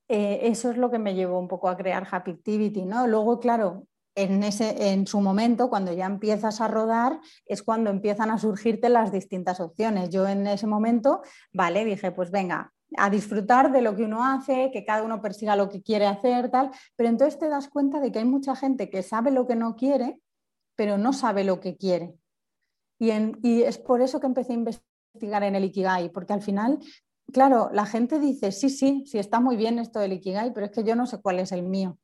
eh, eso es lo que me llevó un poco a crear Happy Activity, ¿no? Luego, claro, en, ese, en su momento, cuando ya empiezas a rodar, es cuando empiezan a surgirte las distintas opciones. Yo en ese momento, vale, dije, pues venga, a disfrutar de lo que uno hace, que cada uno persiga lo que quiere hacer, tal, pero entonces te das cuenta de que hay mucha gente que sabe lo que no quiere, pero no sabe lo que quiere. Y, y es por eso que empecé a investigar en el Ikigai, porque al final, claro, la gente dice, sí, sí, sí está muy bien esto del Ikigai, pero es que yo no sé cuál es el mío.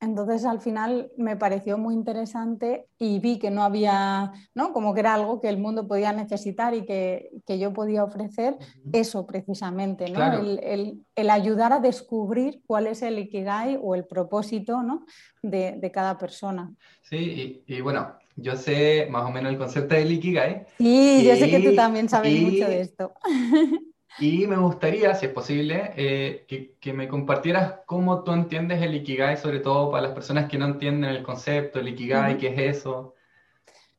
Entonces al final me pareció muy interesante y vi que no había, ¿no? Como que era algo que el mundo podía necesitar y que, yo podía ofrecer eso precisamente, ¿no? El, ayudar a descubrir cuál es el Ikigai o el propósito ¿no? de, cada persona. Sí, y, bueno, yo sé más o menos el concepto del Ikigai. Sí, yo sé que tú también sabes mucho de esto. <laughs> Y me gustaría, si es posible, eh, que, me compartieras cómo tú entiendes el Ikigai, sobre todo para las personas que no entienden el concepto, el Ikigai, qué es eso.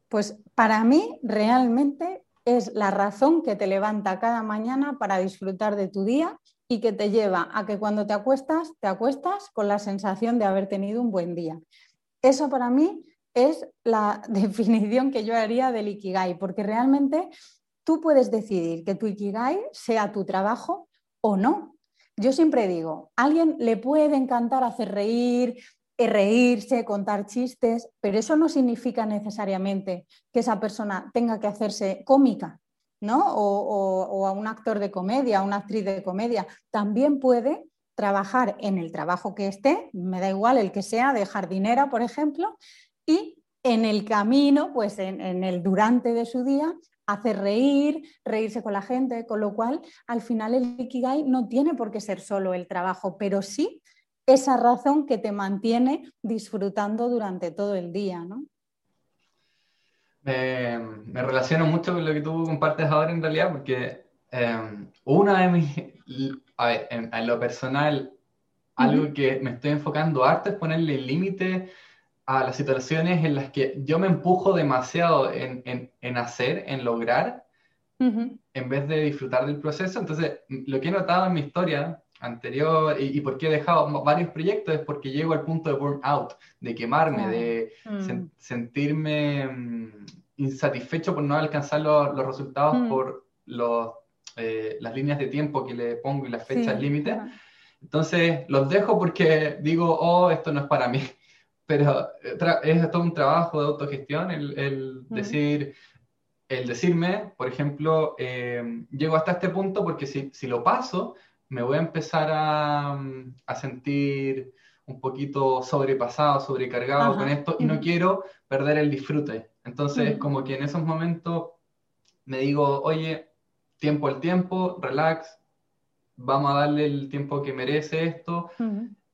Pues para mí realmente es la razón que te levanta cada mañana para disfrutar de tu día y que te lleva a que cuando te acuestas, te acuestas con la sensación de haber tenido un buen día. Eso para mí es la <laughs> definición que yo haría del Ikigai, porque realmente tú puedes decidir que tu Ikigai sea tu trabajo o no. Yo siempre digo, a alguien le puede encantar hacer reír, eh, reírse, contar chistes, pero eso no significa necesariamente que esa persona tenga que hacerse cómica, ¿no? O, a un actor de comedia, a una actriz de comedia. También puede trabajar en el trabajo que esté, me da igual el que sea, de jardinera, por ejemplo, y en el camino, pues en el durante de su día, hacer reír, reírse con la gente, con lo cual al final el Ikigai no tiene por qué ser solo el trabajo, pero sí esa razón que te mantiene disfrutando durante todo el día. ¿no? me relaciono mucho con lo que tú compartes ahora en realidad, porque em, una de mis, a ver, en, lo personal, algo que me estoy enfocando harto es ponerle límite a las situaciones en las que yo me empujo demasiado en, en, hacer, en lograr, en vez de disfrutar del proceso. Entonces, lo que he notado en mi historia anterior y, por qué he dejado varios proyectos es porque llego al punto de burnout, de quemarme, de mm. sentirme mm, insatisfecho por no alcanzar los, los resultados mm. por los, eh, las líneas de tiempo que le pongo y las fechas límites. Entonces los dejo porque digo, oh, esto no es para mí pero eh, es todo un trabajo de autogestión el, decir, el decirme, por ejemplo, eh, llego hasta este punto porque si, si, lo paso, me voy a empezar a, a sentir un poquito sobrepasado, sobrecargado con esto y no quiero perder el disfrute. Entonces, como que en esos momentos me digo, oye, tiempo al tiempo, relax, vamos a darle el tiempo que merece esto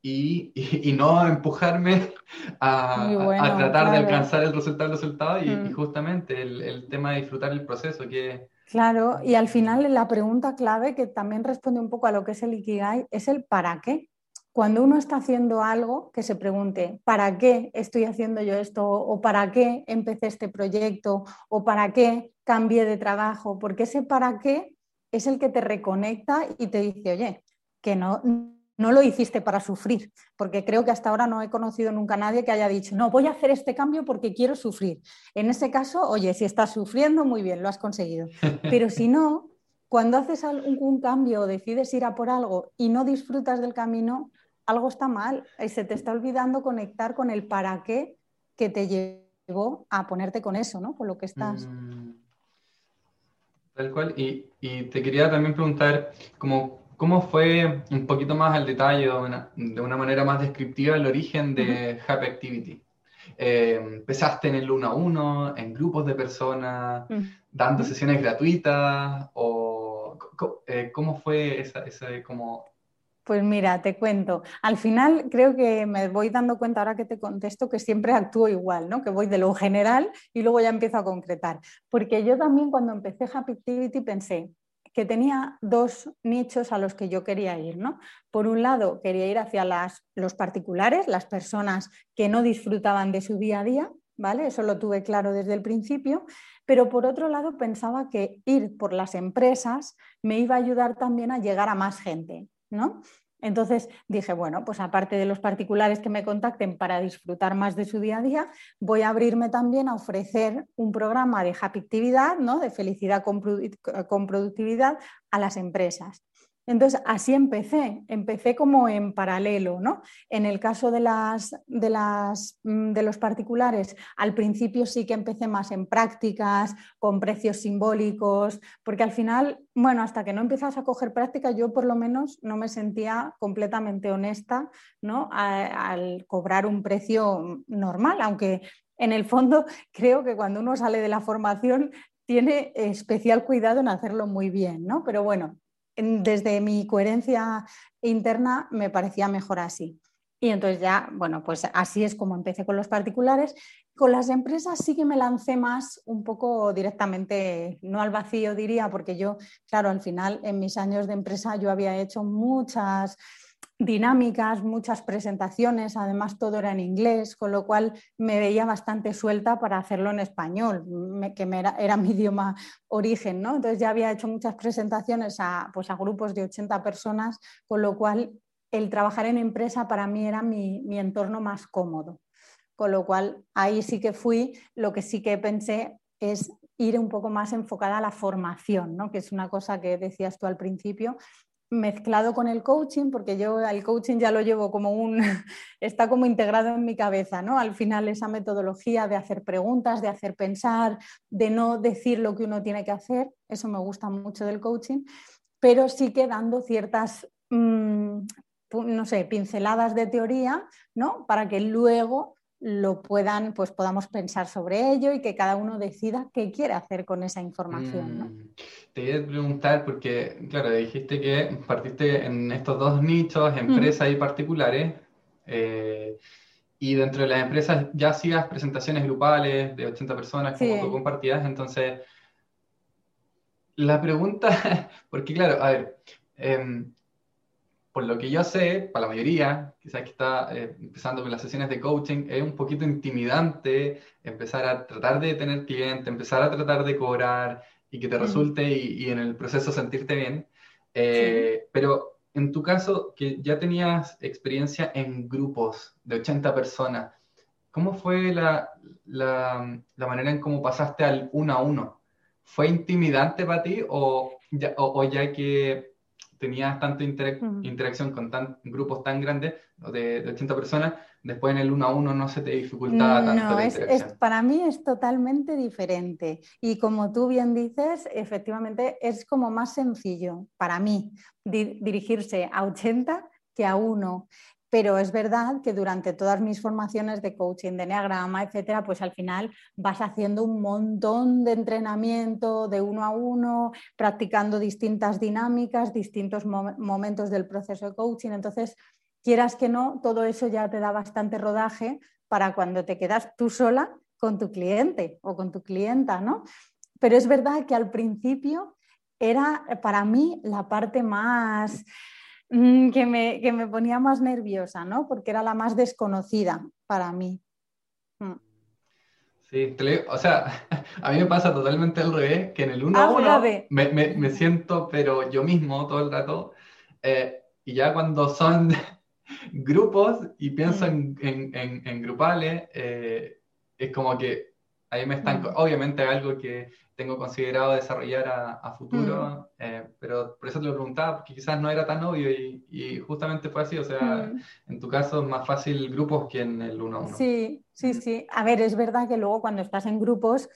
y, no empujarme a, tratar de alcanzar el resultado, el resultado y, mm. justamente el, tema de disfrutar el proceso que... Claro, y al final la pregunta clave que también responde un poco a lo que es el Ikigai es el para qué. Cuando uno está haciendo algo, que se pregunte, ¿para qué estoy haciendo yo esto? ¿O para qué empecé este proyecto? ¿O para qué cambié de trabajo? Porque ese para qué es el que te reconecta y te dice, oye, que no, no lo hiciste para sufrir, porque creo que hasta ahora no he conocido nunca a nadie que haya dicho, no, voy a hacer este cambio porque quiero sufrir. En ese caso, oye, si estás sufriendo, muy bien, lo has conseguido. <laughs> Pero si no, cuando haces algún cambio o decides ir a por algo y no disfrutas del camino, algo está mal y se te está olvidando conectar con el para qué que te llevó a ponerte con eso, ¿no? Con lo que estás. Mm. tal cual. Y, y, te quería también preguntar, como ¿Cómo fue un poquito más al detalle, de una, manera más descriptiva, el origen de Happy Activity? Eh, ¿Empezaste en el uno a uno, en grupos de personas, dando sesiones gratuitas? ¿O eh, cómo fue esa, ese como pues mira, te cuento. Al final creo que me voy dando cuenta ahora que te contesto que siempre actúo igual, ¿no? Que voy de lo general y luego ya empiezo a concretar. Porque yo también cuando empecé Happy Activity pensé, que tenía dos nichos a los que yo quería ir. ¿no? Por un lado, quería ir hacia las, los particulares, las personas que no disfrutaban de su día a día, ¿vale? Eso lo tuve claro desde el principio, pero por otro lado pensaba que ir por las empresas me iba a ayudar también a llegar a más gente, ¿no? Entonces dije, bueno, pues aparte de los particulares que me contacten para disfrutar más de su día a día, voy a abrirme también a ofrecer un programa de happy actividad, ¿no? de felicidad con, productividad a las empresas. Entonces, así empecé, empecé como en paralelo, ¿no? En el caso de, las, mm, de los particulares, al principio sí que empecé más en prácticas, con precios simbólicos, porque al final, bueno, hasta que no empiezas a coger práctica, yo por lo menos no me sentía completamente honesta, ¿no? al cobrar un precio normal, aunque en el fondo <laughs> creo que cuando uno sale de la formación tiene especial cuidado en hacerlo muy bien, ¿no? Pero bueno, desde mi coherencia interna me parecía mejor así. Y entonces ya, bueno, pues así es como empecé con los particulares. Con las empresas sí que me lancé más un poco directamente, no al vacío diría, porque yo, claro, al final en mis años de empresa yo había hecho muchas dinámicas, muchas presentaciones, además todo era en inglés, con lo cual me veía bastante suelta para hacerlo en español, que era, mi idioma origen, ¿no? Entonces ya había hecho muchas presentaciones a, pues a grupos de 80 personas, con lo cual el trabajar en empresa para mí era mi, mi entorno más cómodo. Con lo cual ahí sí que fui, lo que sí que pensé es ir un poco más enfocada a la formación, ¿no? que es una cosa que decías tú al principio, mezclado con el coaching, porque yo el coaching ya lo llevo como un, <laughs> está como integrado en mi cabeza, ¿no? Al final esa metodología de hacer preguntas, de hacer pensar, de no decir lo que uno tiene que hacer, eso me gusta mucho del coaching, pero sí que dando ciertas, mm, no sé, pinceladas de teoría, ¿no? Para que luego lo puedan, pues podamos pensar sobre ello y que cada uno decida qué quiere hacer con esa información. ¿no? Mm, te voy a preguntar, porque, claro, dijiste que partiste en estos dos nichos, empresas y particulares, eh, y dentro de las empresas ya hacías presentaciones grupales de 80 personas como tú compartías, entonces, la pregunta, <laughs> porque claro, a ver, em, por lo que yo sé, para la mayoría, quizás que está eh, empezando con las sesiones de coaching, es un poquito intimidante empezar a tratar de tener cliente, empezar a tratar de cobrar y que te resulte y, en el proceso sentirte bien. Eh, pero en tu caso, que ya tenías experiencia en grupos de 80 personas, ¿cómo fue la, la, la manera en cómo pasaste al uno a uno? ¿Fue intimidante para ti o ya, o ya que tenías tanta interacción con tan, grupos tan grandes, de, de, 80 personas, después en el uno a uno no se te dificultaba tanto no, la interacción. Es, para mí es totalmente diferente. Y como tú bien dices, efectivamente es como más sencillo para mí dirigirse a 80 que a uno pero es verdad que durante todas mis formaciones de coaching, de neagrama, etcétera, pues al final vas haciendo un montón de entrenamiento de uno a uno, practicando distintas dinámicas, distintos momentos del proceso de coaching. Entonces, quieras que no, todo eso ya te da bastante rodaje para cuando te quedas tú sola con tu cliente o con tu clienta, ¿no? Pero es verdad que al principio era para mí la parte más que, me, que me ponía más nerviosa, ¿no? Porque era la más desconocida para mí. Mm. Sí, o sea, <laughs> a mí me pasa totalmente al revés, que en el 1 a 1 ah, me, me, me, siento, pero yo mismo todo el rato, eh, y ya cuando son <laughs> grupos y pienso mm. en, en, en, grupales, eh, es como que ahí me están, obviamente algo que tengo considerado desarrollar a, futuro, mm. eh, pero por eso te lo preguntaba, porque quizás no era tan obvio y, justamente fue así, o sea, mm. en tu caso es más fácil grupos que en el uno a uno. Sí, sí, sí. A ver, es verdad que luego cuando estás en grupos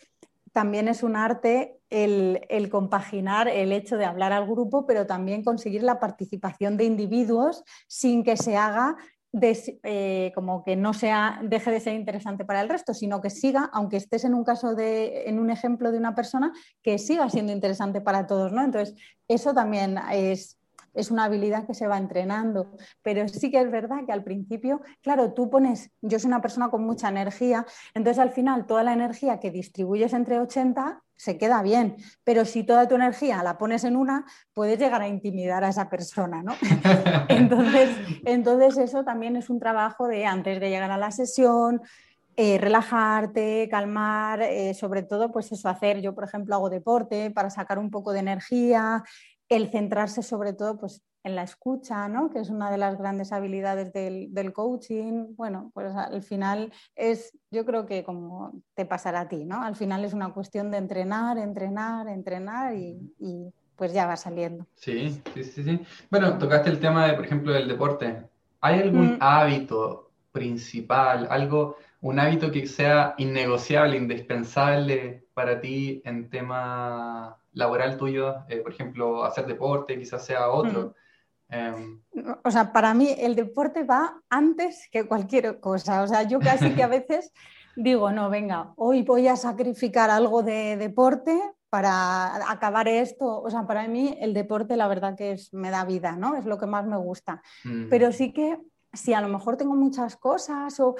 también es un arte el, el, compaginar el hecho de hablar al grupo, pero también conseguir la participación de individuos sin que se haga eh, como que no sea, deje de ser interesante para el resto, sino que siga, aunque estés en un caso de, en un ejemplo de una persona, que siga siendo interesante para todos, ¿no? Entonces, eso también es, es una habilidad que se va entrenando, pero sí que es verdad que al principio, claro, tú pones, yo soy una persona con mucha energía, entonces al final toda la energía que distribuyes entre 80 se queda bien, pero si toda tu energía la pones en una, puedes llegar a intimidar a esa persona, ¿no? <laughs> entonces, entonces eso también es un trabajo de antes de llegar a la sesión, eh, relajarte, calmar, eh, sobre todo, pues eso, hacer, yo por ejemplo hago deporte para sacar un poco de energía, el centrarse sobre todo pues, en la escucha, ¿no? que es una de las grandes habilidades del, coaching. Bueno, pues al final es, yo creo que como te pasará a ti, ¿no? Al final es una cuestión de entrenar, entrenar, entrenar y, pues ya va saliendo. Sí, sí, sí, sí. Bueno, tocaste el tema de, por ejemplo, del deporte. ¿Hay algún mm. hábito principal, algo, un hábito que sea innegociable, indispensable para ti en tema laboral tuyo? Eh, por ejemplo, hacer deporte, quizás sea otro. Mm. Em, o sea, para mí el deporte va antes que cualquier cosa. O sea, yo casi que a <laughs> veces digo, no, venga, hoy voy a sacrificar algo de deporte para acabar esto. O sea, para mí el deporte la verdad que es, me da vida, ¿no? Es lo que más me gusta. Mm. Pero sí que si a lo mejor tengo muchas cosas o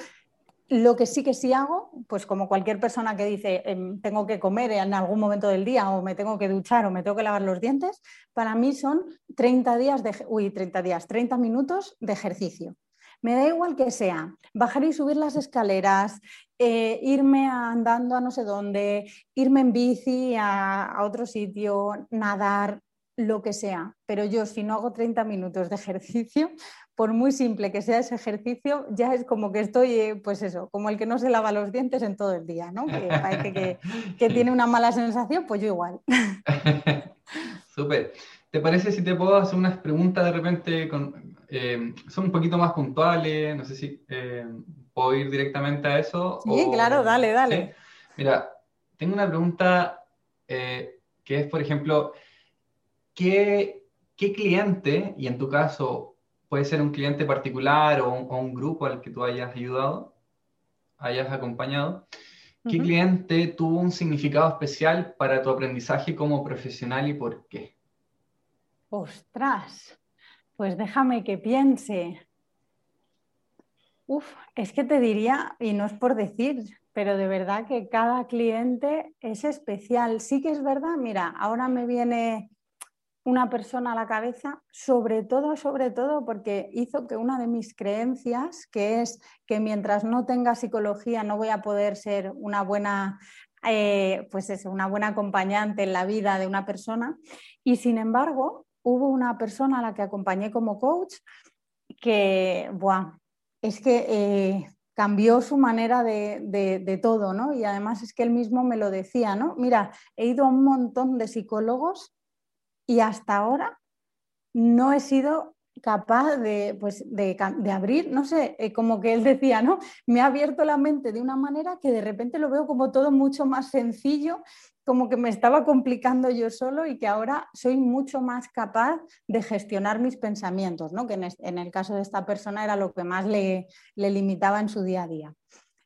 lo que sí que sí hago, pues como cualquier persona que dice em, tengo que comer en algún momento del día o me tengo que duchar o me tengo que lavar los dientes, para mí son 30 días de, uy, 30 días, 30 minutos de ejercicio. Me da igual que sea, bajar y subir las escaleras, eh, irme andando a no sé dónde, irme en bici a, otro sitio, nadar, lo que sea. Pero yo si no hago 30 minutos de ejercicio, por muy simple que sea ese ejercicio, ya es como que estoy, eh, pues eso, como el que no se lava los dientes en todo el día, ¿no? Que parece que, que <laughs> tiene una mala sensación, pues yo igual. <laughs> Súper. ¿Te parece si te puedo hacer unas preguntas de repente con, eh, son un poquito más puntuales, no sé si eh, puedo ir directamente a eso. Sí, claro, dale, dale. Mira, tengo una pregunta eh, que es, por ejemplo, ¿qué, cliente, y en tu caso puede ser un cliente particular o un, grupo al que tú hayas ayudado, hayas acompañado, ¿qué cliente tuvo un significado especial para tu aprendizaje como profesional y por qué? Ostras, pues déjame que piense. Uf, es que te diría, y no es por decir, pero de verdad que cada cliente es especial. Sí que es verdad, mira, ahora me viene una persona a la cabeza, sobre todo, sobre todo porque hizo que una de mis creencias, que es que mientras no tenga psicología no voy a poder ser una buena, eh, pues es una buena acompañante en la vida de una persona. Y sin embargo, hubo una persona a la que acompañé como coach que, buah, es que eh, cambió su manera de, todo, ¿no? Y además es que él mismo me lo decía, ¿no? Mira, he ido a un montón de psicólogos y hasta ahora no he sido capaz de, pues, de, abrir, no sé, eh, como que él decía, ¿no? Me ha abierto la mente de una manera que de repente lo veo como todo mucho más sencillo como que me estaba complicando yo solo y que ahora soy mucho más capaz de gestionar mis pensamientos, ¿no? que en, el caso de esta persona era lo que más le, le limitaba en su día a día.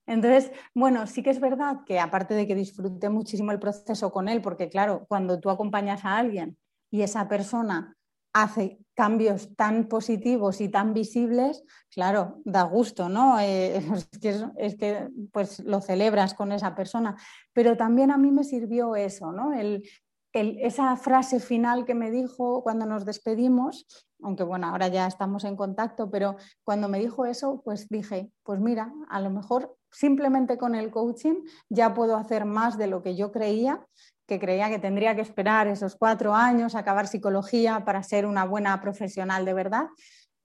Entonces, bueno, sí que es verdad que aparte de que disfruté muchísimo el proceso con él, porque claro, cuando tú acompañas a alguien y esa persona hace cambios tan positivos y tan visibles, claro, da gusto, ¿no? Eh, <laughs> es, que, pues lo celebras con esa persona. Pero también a mí me sirvió eso, ¿no? esa frase final que me dijo cuando nos despedimos, aunque bueno, ahora ya estamos en contacto, pero cuando me dijo eso, pues dije, pues mira, a lo mejor simplemente con el coaching ya puedo hacer más de lo que yo creía que creía que tendría que esperar esos cuatro años, acabar psicología para ser una buena profesional de verdad.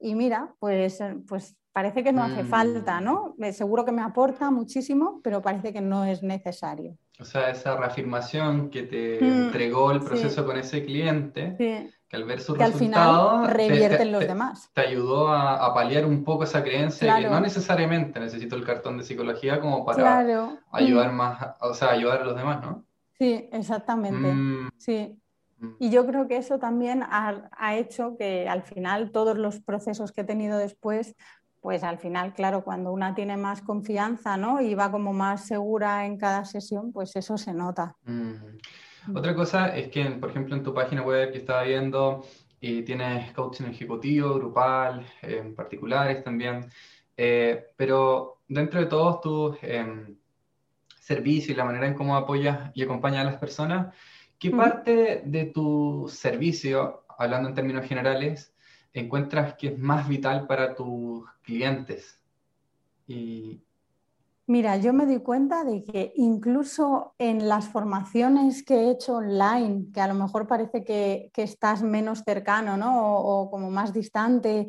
Y mira, pues, pues parece que no hace falta, mm. ¿no? Seguro que me aporta muchísimo, pero parece que no es necesario. O sea, esa reafirmación que te mm, entregó el proceso con ese cliente, que al ver su que resultado, al final revierten los demás. Te ayudó a, paliar un poco esa creencia de que no necesariamente necesito el cartón de psicología como para ayudar mm. más, o sea, ayudar a los demás, ¿no? Sí, exactamente. Mm. Sí. Mm. Y yo creo que eso también ha, hecho que al final todos los procesos que he tenido después, pues al final, claro, cuando una tiene más confianza ¿no? y va como más segura en cada sesión, pues eso se nota. Mm. Otra cosa es que, por ejemplo, en tu página web que estaba viendo, y tienes coaching ejecutivo, grupal, en particulares también, eh, pero dentro de todos tus em, servicio y la manera en cómo apoyas y acompañas a las personas, ¿qué parte de tu servicio, hablando en términos generales, encuentras que es más vital para tus clientes? Y... Mira, yo me di cuenta de que incluso en las formaciones que he hecho online, que a lo mejor parece que, estás menos cercano ¿no? o, como más distante,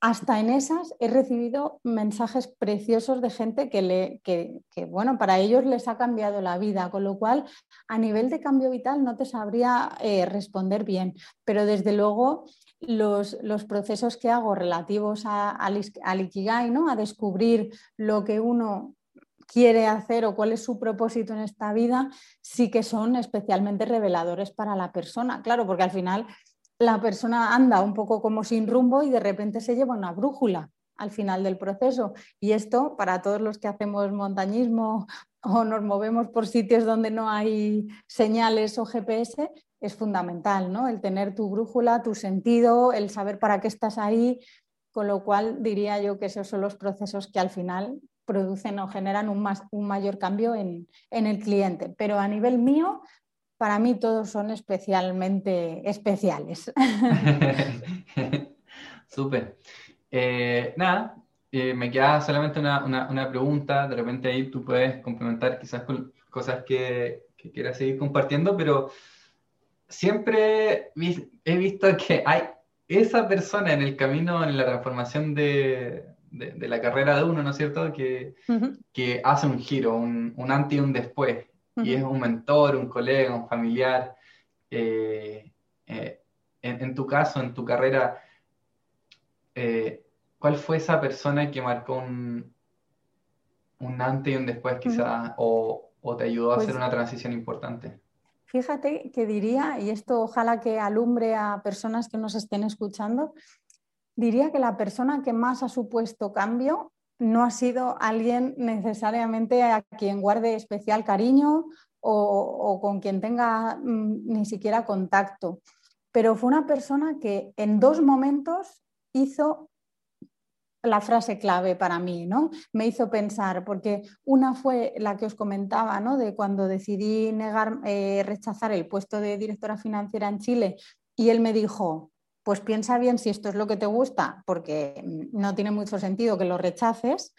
hasta en esas he recibido mensajes preciosos de gente que, le, que, bueno, para ellos les ha cambiado la vida, con lo cual a nivel de cambio vital no te sabría eh, responder bien, pero desde luego los, procesos que hago relativos a, al Ikigai, ¿no? a descubrir lo que uno quiere hacer o cuál es su propósito en esta vida, sí que son especialmente reveladores para la persona. Claro, porque al final la persona anda un poco como sin rumbo y de repente se lleva una brújula al final del proceso. Y esto, para todos los que hacemos montañismo <laughs> o nos movemos por sitios donde no hay señales o GPS, es fundamental, ¿no? El tener tu brújula, tu sentido, el saber para qué estás ahí, con lo cual diría yo que esos son los procesos que al final producen o generan un, más, un mayor cambio en, en el cliente. Pero a nivel mío, para mí todos son especialmente especiales. <laughs> <laughs> Súper. Eh, nada, eh, me queda solamente una, pregunta, de repente ahí tú puedes complementar quizás con cosas que, quieras seguir compartiendo, pero siempre he visto que hay esa persona en el camino, en la transformación de, la carrera de uno, ¿no es cierto? Que, que hace un giro, un, un antes y un después y es un mentor, un colega, un familiar. Eh, eh, en, tu caso, en tu carrera, eh, ¿cuál fue esa persona que marcó un, un antes y un después quizás o, te ayudó a hacer pues una transición importante? Fíjate que diría, y esto ojalá que alumbre a personas que nos estén escuchando, diría que la persona que más ha supuesto cambio no ha sido alguien necesariamente a quien guarde especial cariño o, con quien tenga mm, ni siquiera contacto, pero fue una persona que en dos momentos hizo la frase clave para mí, ¿no? Me hizo pensar, porque una fue la que os comentaba, ¿no? De cuando decidí negar, eh, rechazar el puesto de directora financiera en Chile y él me dijo, pues piensa bien si esto es lo que te gusta, porque no tiene mucho sentido que lo rechaces.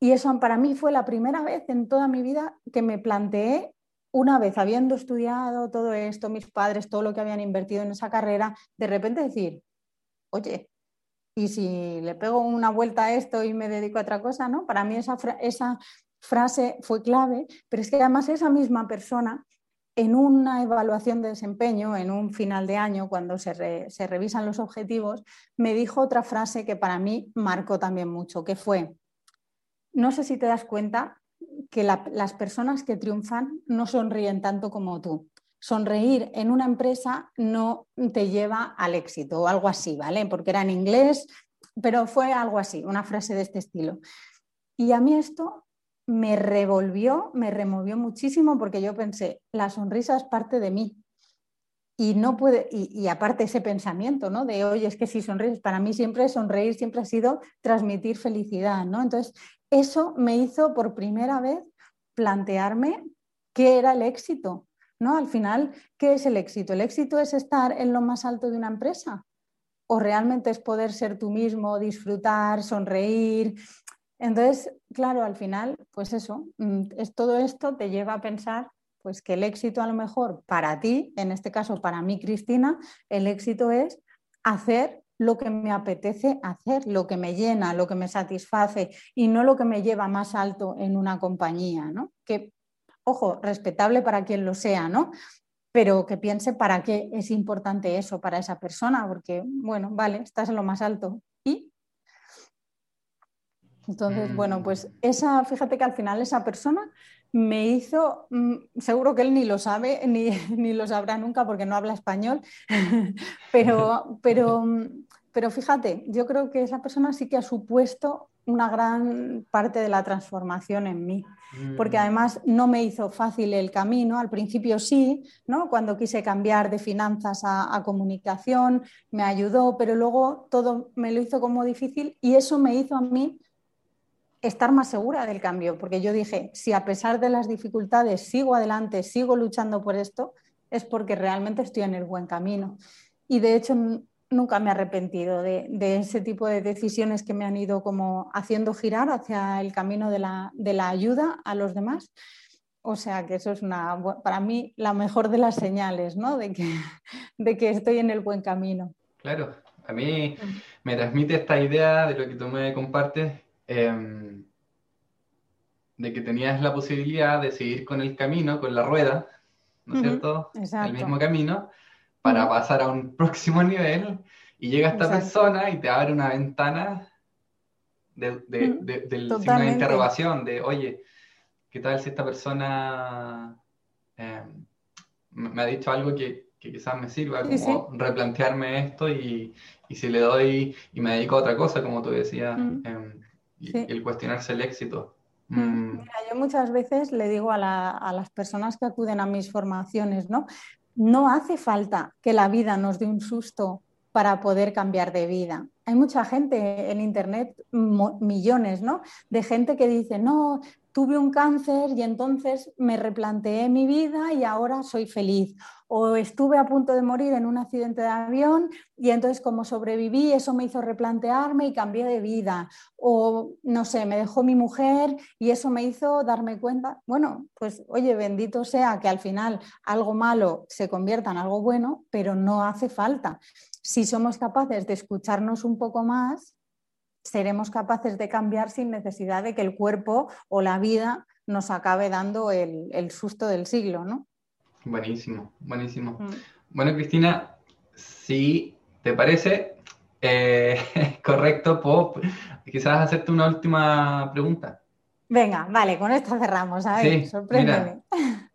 Y eso para mí fue la primera vez en toda mi vida que me planteé, una vez habiendo estudiado todo esto, mis padres, todo lo que habían invertido en esa carrera, de repente decir, oye, ¿y si le pego una vuelta a esto y me dedico a otra cosa? ¿no? Para mí esa, esa frase fue clave, pero es que además esa misma persona en una evaluación de desempeño, en un final de año, cuando se, revisan los objetivos, me dijo otra frase que para mí marcó también mucho, que fue, no sé si te das cuenta que las personas que triunfan no sonríen tanto como tú. Sonreír en una empresa no te lleva al éxito o algo así, ¿vale? Porque era en inglés, pero fue algo así, una frase de este estilo. Y a mí esto me revolvió, me removió muchísimo porque yo pensé, la sonrisa es parte de mí. Y no puede, y, aparte ese pensamiento, ¿no? De oye, es que si sonríes, para mí siempre sonreír siempre ha sido transmitir felicidad, ¿no? Entonces, eso me hizo por primera vez plantearme qué era el éxito, ¿no? Al final, ¿qué es el éxito? ¿El éxito es estar en lo más alto de una empresa? ¿O realmente es poder ser tú mismo, disfrutar, sonreír, entonces, claro, al final, pues eso, mm, es, todo esto te lleva a pensar pues que el éxito a lo mejor para ti, en este caso para mí, Cristina, el éxito es hacer lo que me apetece hacer, lo que me llena, lo que me satisface y no lo que me lleva más alto en una compañía, ¿no? Que, ojo, respetable para quien lo sea, ¿no? Pero que piense para qué es importante eso para esa persona, porque, bueno, vale, estás en lo más alto. ¿Y entonces, bueno, pues mm. esa, fíjate que al final esa persona me hizo, mm, seguro que él ni lo sabe, ni, <laughs> lo sabrá nunca porque no habla español, <laughs> pero, pero, pero fíjate, yo creo que esa persona sí que ha supuesto una gran parte de la transformación en mí, porque mm. además no me hizo fácil el camino, al principio sí, ¿no? cuando quise cambiar de finanzas a, a, comunicación, me ayudó, pero luego todo me lo hizo como difícil y eso me hizo a mí estar más segura del cambio, porque yo dije, si a pesar de las dificultades sigo adelante, sigo luchando por esto, es porque realmente estoy en el buen camino. Y de hecho nunca me he arrepentido de, ese tipo de decisiones que me han ido como haciendo girar hacia el camino de la, de la ayuda a los demás. O sea que eso es una, para mí la mejor de las señales, ¿no? De que, <laughs> de que estoy en el buen camino. Claro, A mí mm. me transmite esta idea de lo que tú me compartes, em, de que tenías la posibilidad de seguir con el camino, con la rueda, ¿no es cierto? El mismo camino, para pasar a un <laughs> próximo nivel, y llega esta persona y te abre una ventana del signo de interrogación, de, oye, ¿qué tal si esta persona em, me ha dicho algo que, quizás me sirva, como replantearme esto y, si le doy y me dedico a otra cosa, como tú decías, y, el cuestionarse el éxito. Mm. Mira, yo muchas veces le digo a, a, las personas que acuden a mis formaciones, ¿no? No hace falta que la vida nos dé un susto para poder cambiar de vida. Hay mucha gente en Internet, millones, ¿no? De gente que dice, no, tuve un cáncer y entonces me replanteé mi vida y ahora soy feliz. O estuve a punto de morir en un accidente de avión y entonces como sobreviví, eso me hizo replantearme y cambié de vida. O no sé, me dejó mi mujer y eso me hizo darme cuenta. Bueno, pues oye, bendito sea que al final algo malo se convierta en algo bueno, pero no hace falta. Si somos capaces de escucharnos un poco más, seremos capaces de cambiar sin necesidad de que el cuerpo o la vida nos acabe dando el, susto del siglo, ¿no? Buenísimo, buenísimo. Mm. Bueno, Cristina, si te parece eh, <laughs> correcto, Pop, quizás hacerte una última pregunta. Venga, vale, con esto cerramos. A ver, sorpréndeme. <laughs>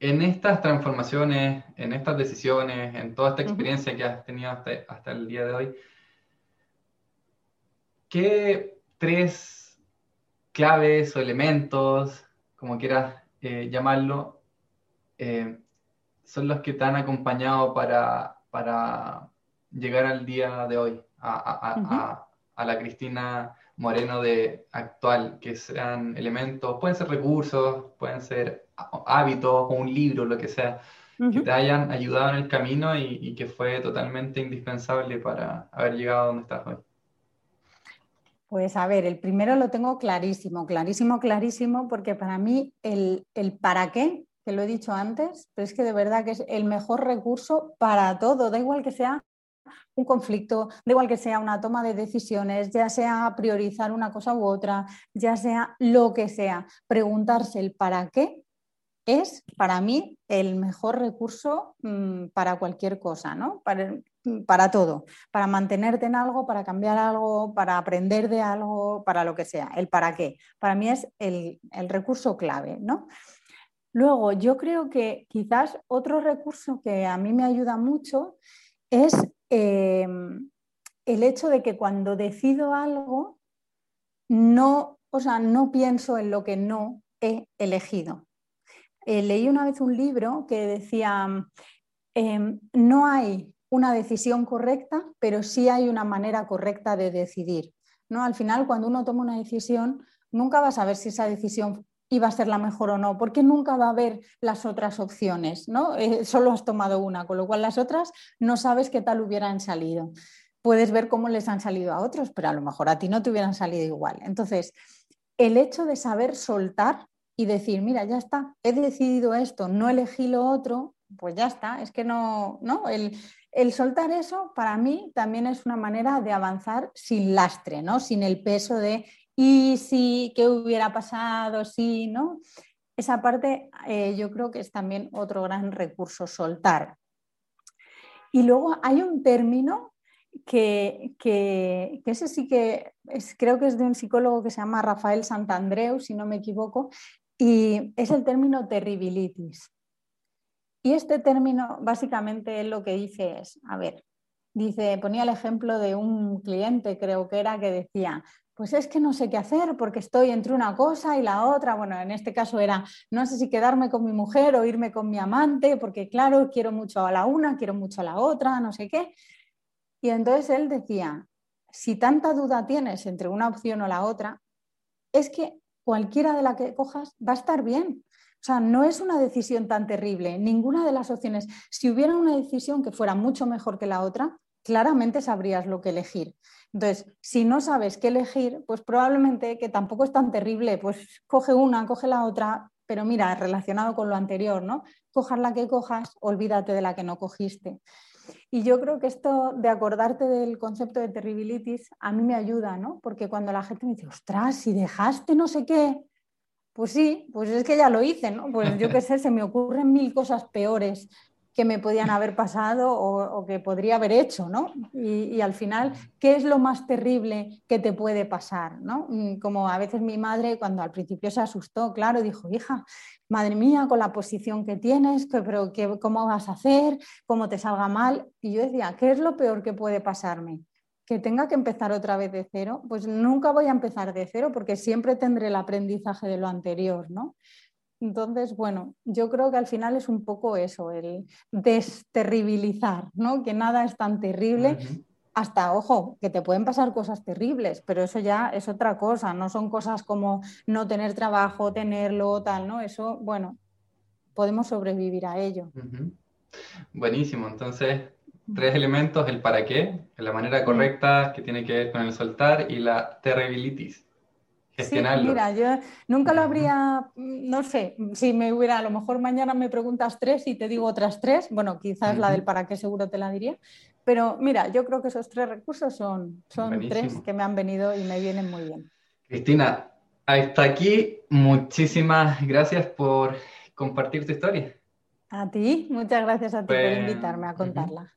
en estas transformaciones, en estas decisiones, en toda esta experiencia que has tenido hasta el día de hoy, ¿qué tres claves o elementos, como quieras eh, llamarlo, eh, son los que te han acompañado para, para llegar al día de hoy, a, la Cristina Moreno de actual, que sean elementos, pueden ser recursos, pueden ser hábitos o un libro, lo que sea, que te hayan ayudado en el camino y, y, que fue totalmente indispensable para haber llegado a donde estás hoy. Pues a ver, el primero lo tengo clarísimo, clarísimo, clarísimo, porque para mí el, para qué, que lo he dicho antes, pero es que de verdad que es el mejor recurso para todo, da igual que sea un conflicto, da igual que sea una toma de decisiones, ya sea priorizar una cosa u otra, ya sea lo que sea, preguntarse el para qué es para mí el mejor recurso mm, para cualquier cosa, ¿no? Para, para todo, para mantenerte en algo, para cambiar algo, para aprender de algo, para lo que sea. El para qué. Para mí es el, recurso clave, ¿no? Luego, yo creo que quizás otro recurso que a mí me ayuda mucho es eh, el hecho de que cuando decido algo, no, o sea, no pienso en lo que no he elegido. Eh, leí una vez un libro que decía, em, no hay una decisión correcta, pero sí hay una manera correcta de decidir. ¿no? Al final, cuando uno toma una decisión, nunca va a saber si esa decisión iba a ser la mejor o no, porque nunca va a haber las otras opciones, ¿no? Eh, solo has tomado una, con lo cual las otras no sabes qué tal hubieran salido. Puedes ver cómo les han salido a otros, pero a lo mejor a ti no te hubieran salido igual. Entonces, el hecho de saber soltar y decir, mira, ya está, he decidido esto, no elegí lo otro, pues ya está, es que no, ¿no? El, el soltar eso para mí también es una manera de avanzar sin lastre, ¿no? Sin el peso de y si, qué hubiera pasado, sí, ¿no? Esa parte eh, yo creo que es también otro gran recurso, soltar. Y luego hay un término que, que, ese sí que es, creo que es de un psicólogo que se llama Rafael Santandreu, si no me equivoco, y es el término terribilitis. Y este término básicamente lo que dice es, a ver, dice, ponía el ejemplo de un cliente, creo que era, que decía, pues es que no sé qué hacer porque estoy entre una cosa y la otra. Bueno, en este caso era, no sé si quedarme con mi mujer o irme con mi amante, porque claro, quiero mucho a la una, quiero mucho a la otra, no sé qué. Y entonces él decía, si tanta duda tienes entre una opción o la otra, es que cualquiera de la que cojas va a estar bien. O sea, no es una decisión tan terrible, ninguna de las opciones. Si hubiera una decisión que fuera mucho mejor que la otra, claramente sabrías lo que elegir. Entonces, si no sabes qué elegir, pues probablemente que tampoco es tan terrible, pues coge una, coge la otra, pero mira, relacionado con lo anterior, ¿no? Cojas la que cojas, olvídate de la que no cogiste. Y yo creo que esto de acordarte del concepto de terribilitis a mí me ayuda, ¿no? Porque cuando la gente me dice, ostras, si dejaste no sé qué, pues sí, pues es que ya lo hice, ¿no? Pues yo qué sé, se me ocurren mil cosas peores que me podían haber pasado o, que podría haber hecho, ¿no? Y, al final, ¿qué es lo más terrible que te puede pasar, ¿no? Mm, como a veces mi madre, cuando al principio se asustó, claro, dijo, hija, madre mía, con la posición que tienes, pero ¿cómo vas a hacer? ¿Cómo te salga mal? Y yo decía, ¿qué es lo peor que puede pasarme? Que tenga que empezar otra vez de cero, pues nunca voy a empezar de cero porque siempre tendré el aprendizaje de lo anterior, ¿no? Entonces, bueno, yo creo que al final es un poco eso, el desterribilizar, ¿no? Que nada es tan terrible. Hasta, ojo, que te pueden pasar cosas terribles, pero eso ya es otra cosa, no son cosas como no tener trabajo, tenerlo, tal, ¿no? Eso, bueno, podemos sobrevivir a ello. Buenísimo, entonces, tres elementos, el para qué, la manera correcta que tiene que ver con el soltar y la terribilitis. Sí, mira, yo nunca lo habría, no sé, si me hubiera, a lo mejor mañana me preguntas tres y te digo otras tres, bueno, quizás la del para qué seguro te la diría, pero mira, yo creo que esos tres recursos son, son tres que me han venido y me vienen muy bien. Cristina, hasta aquí, muchísimas gracias por compartir tu historia. A ti, muchas gracias a ti por invitarme a contarla.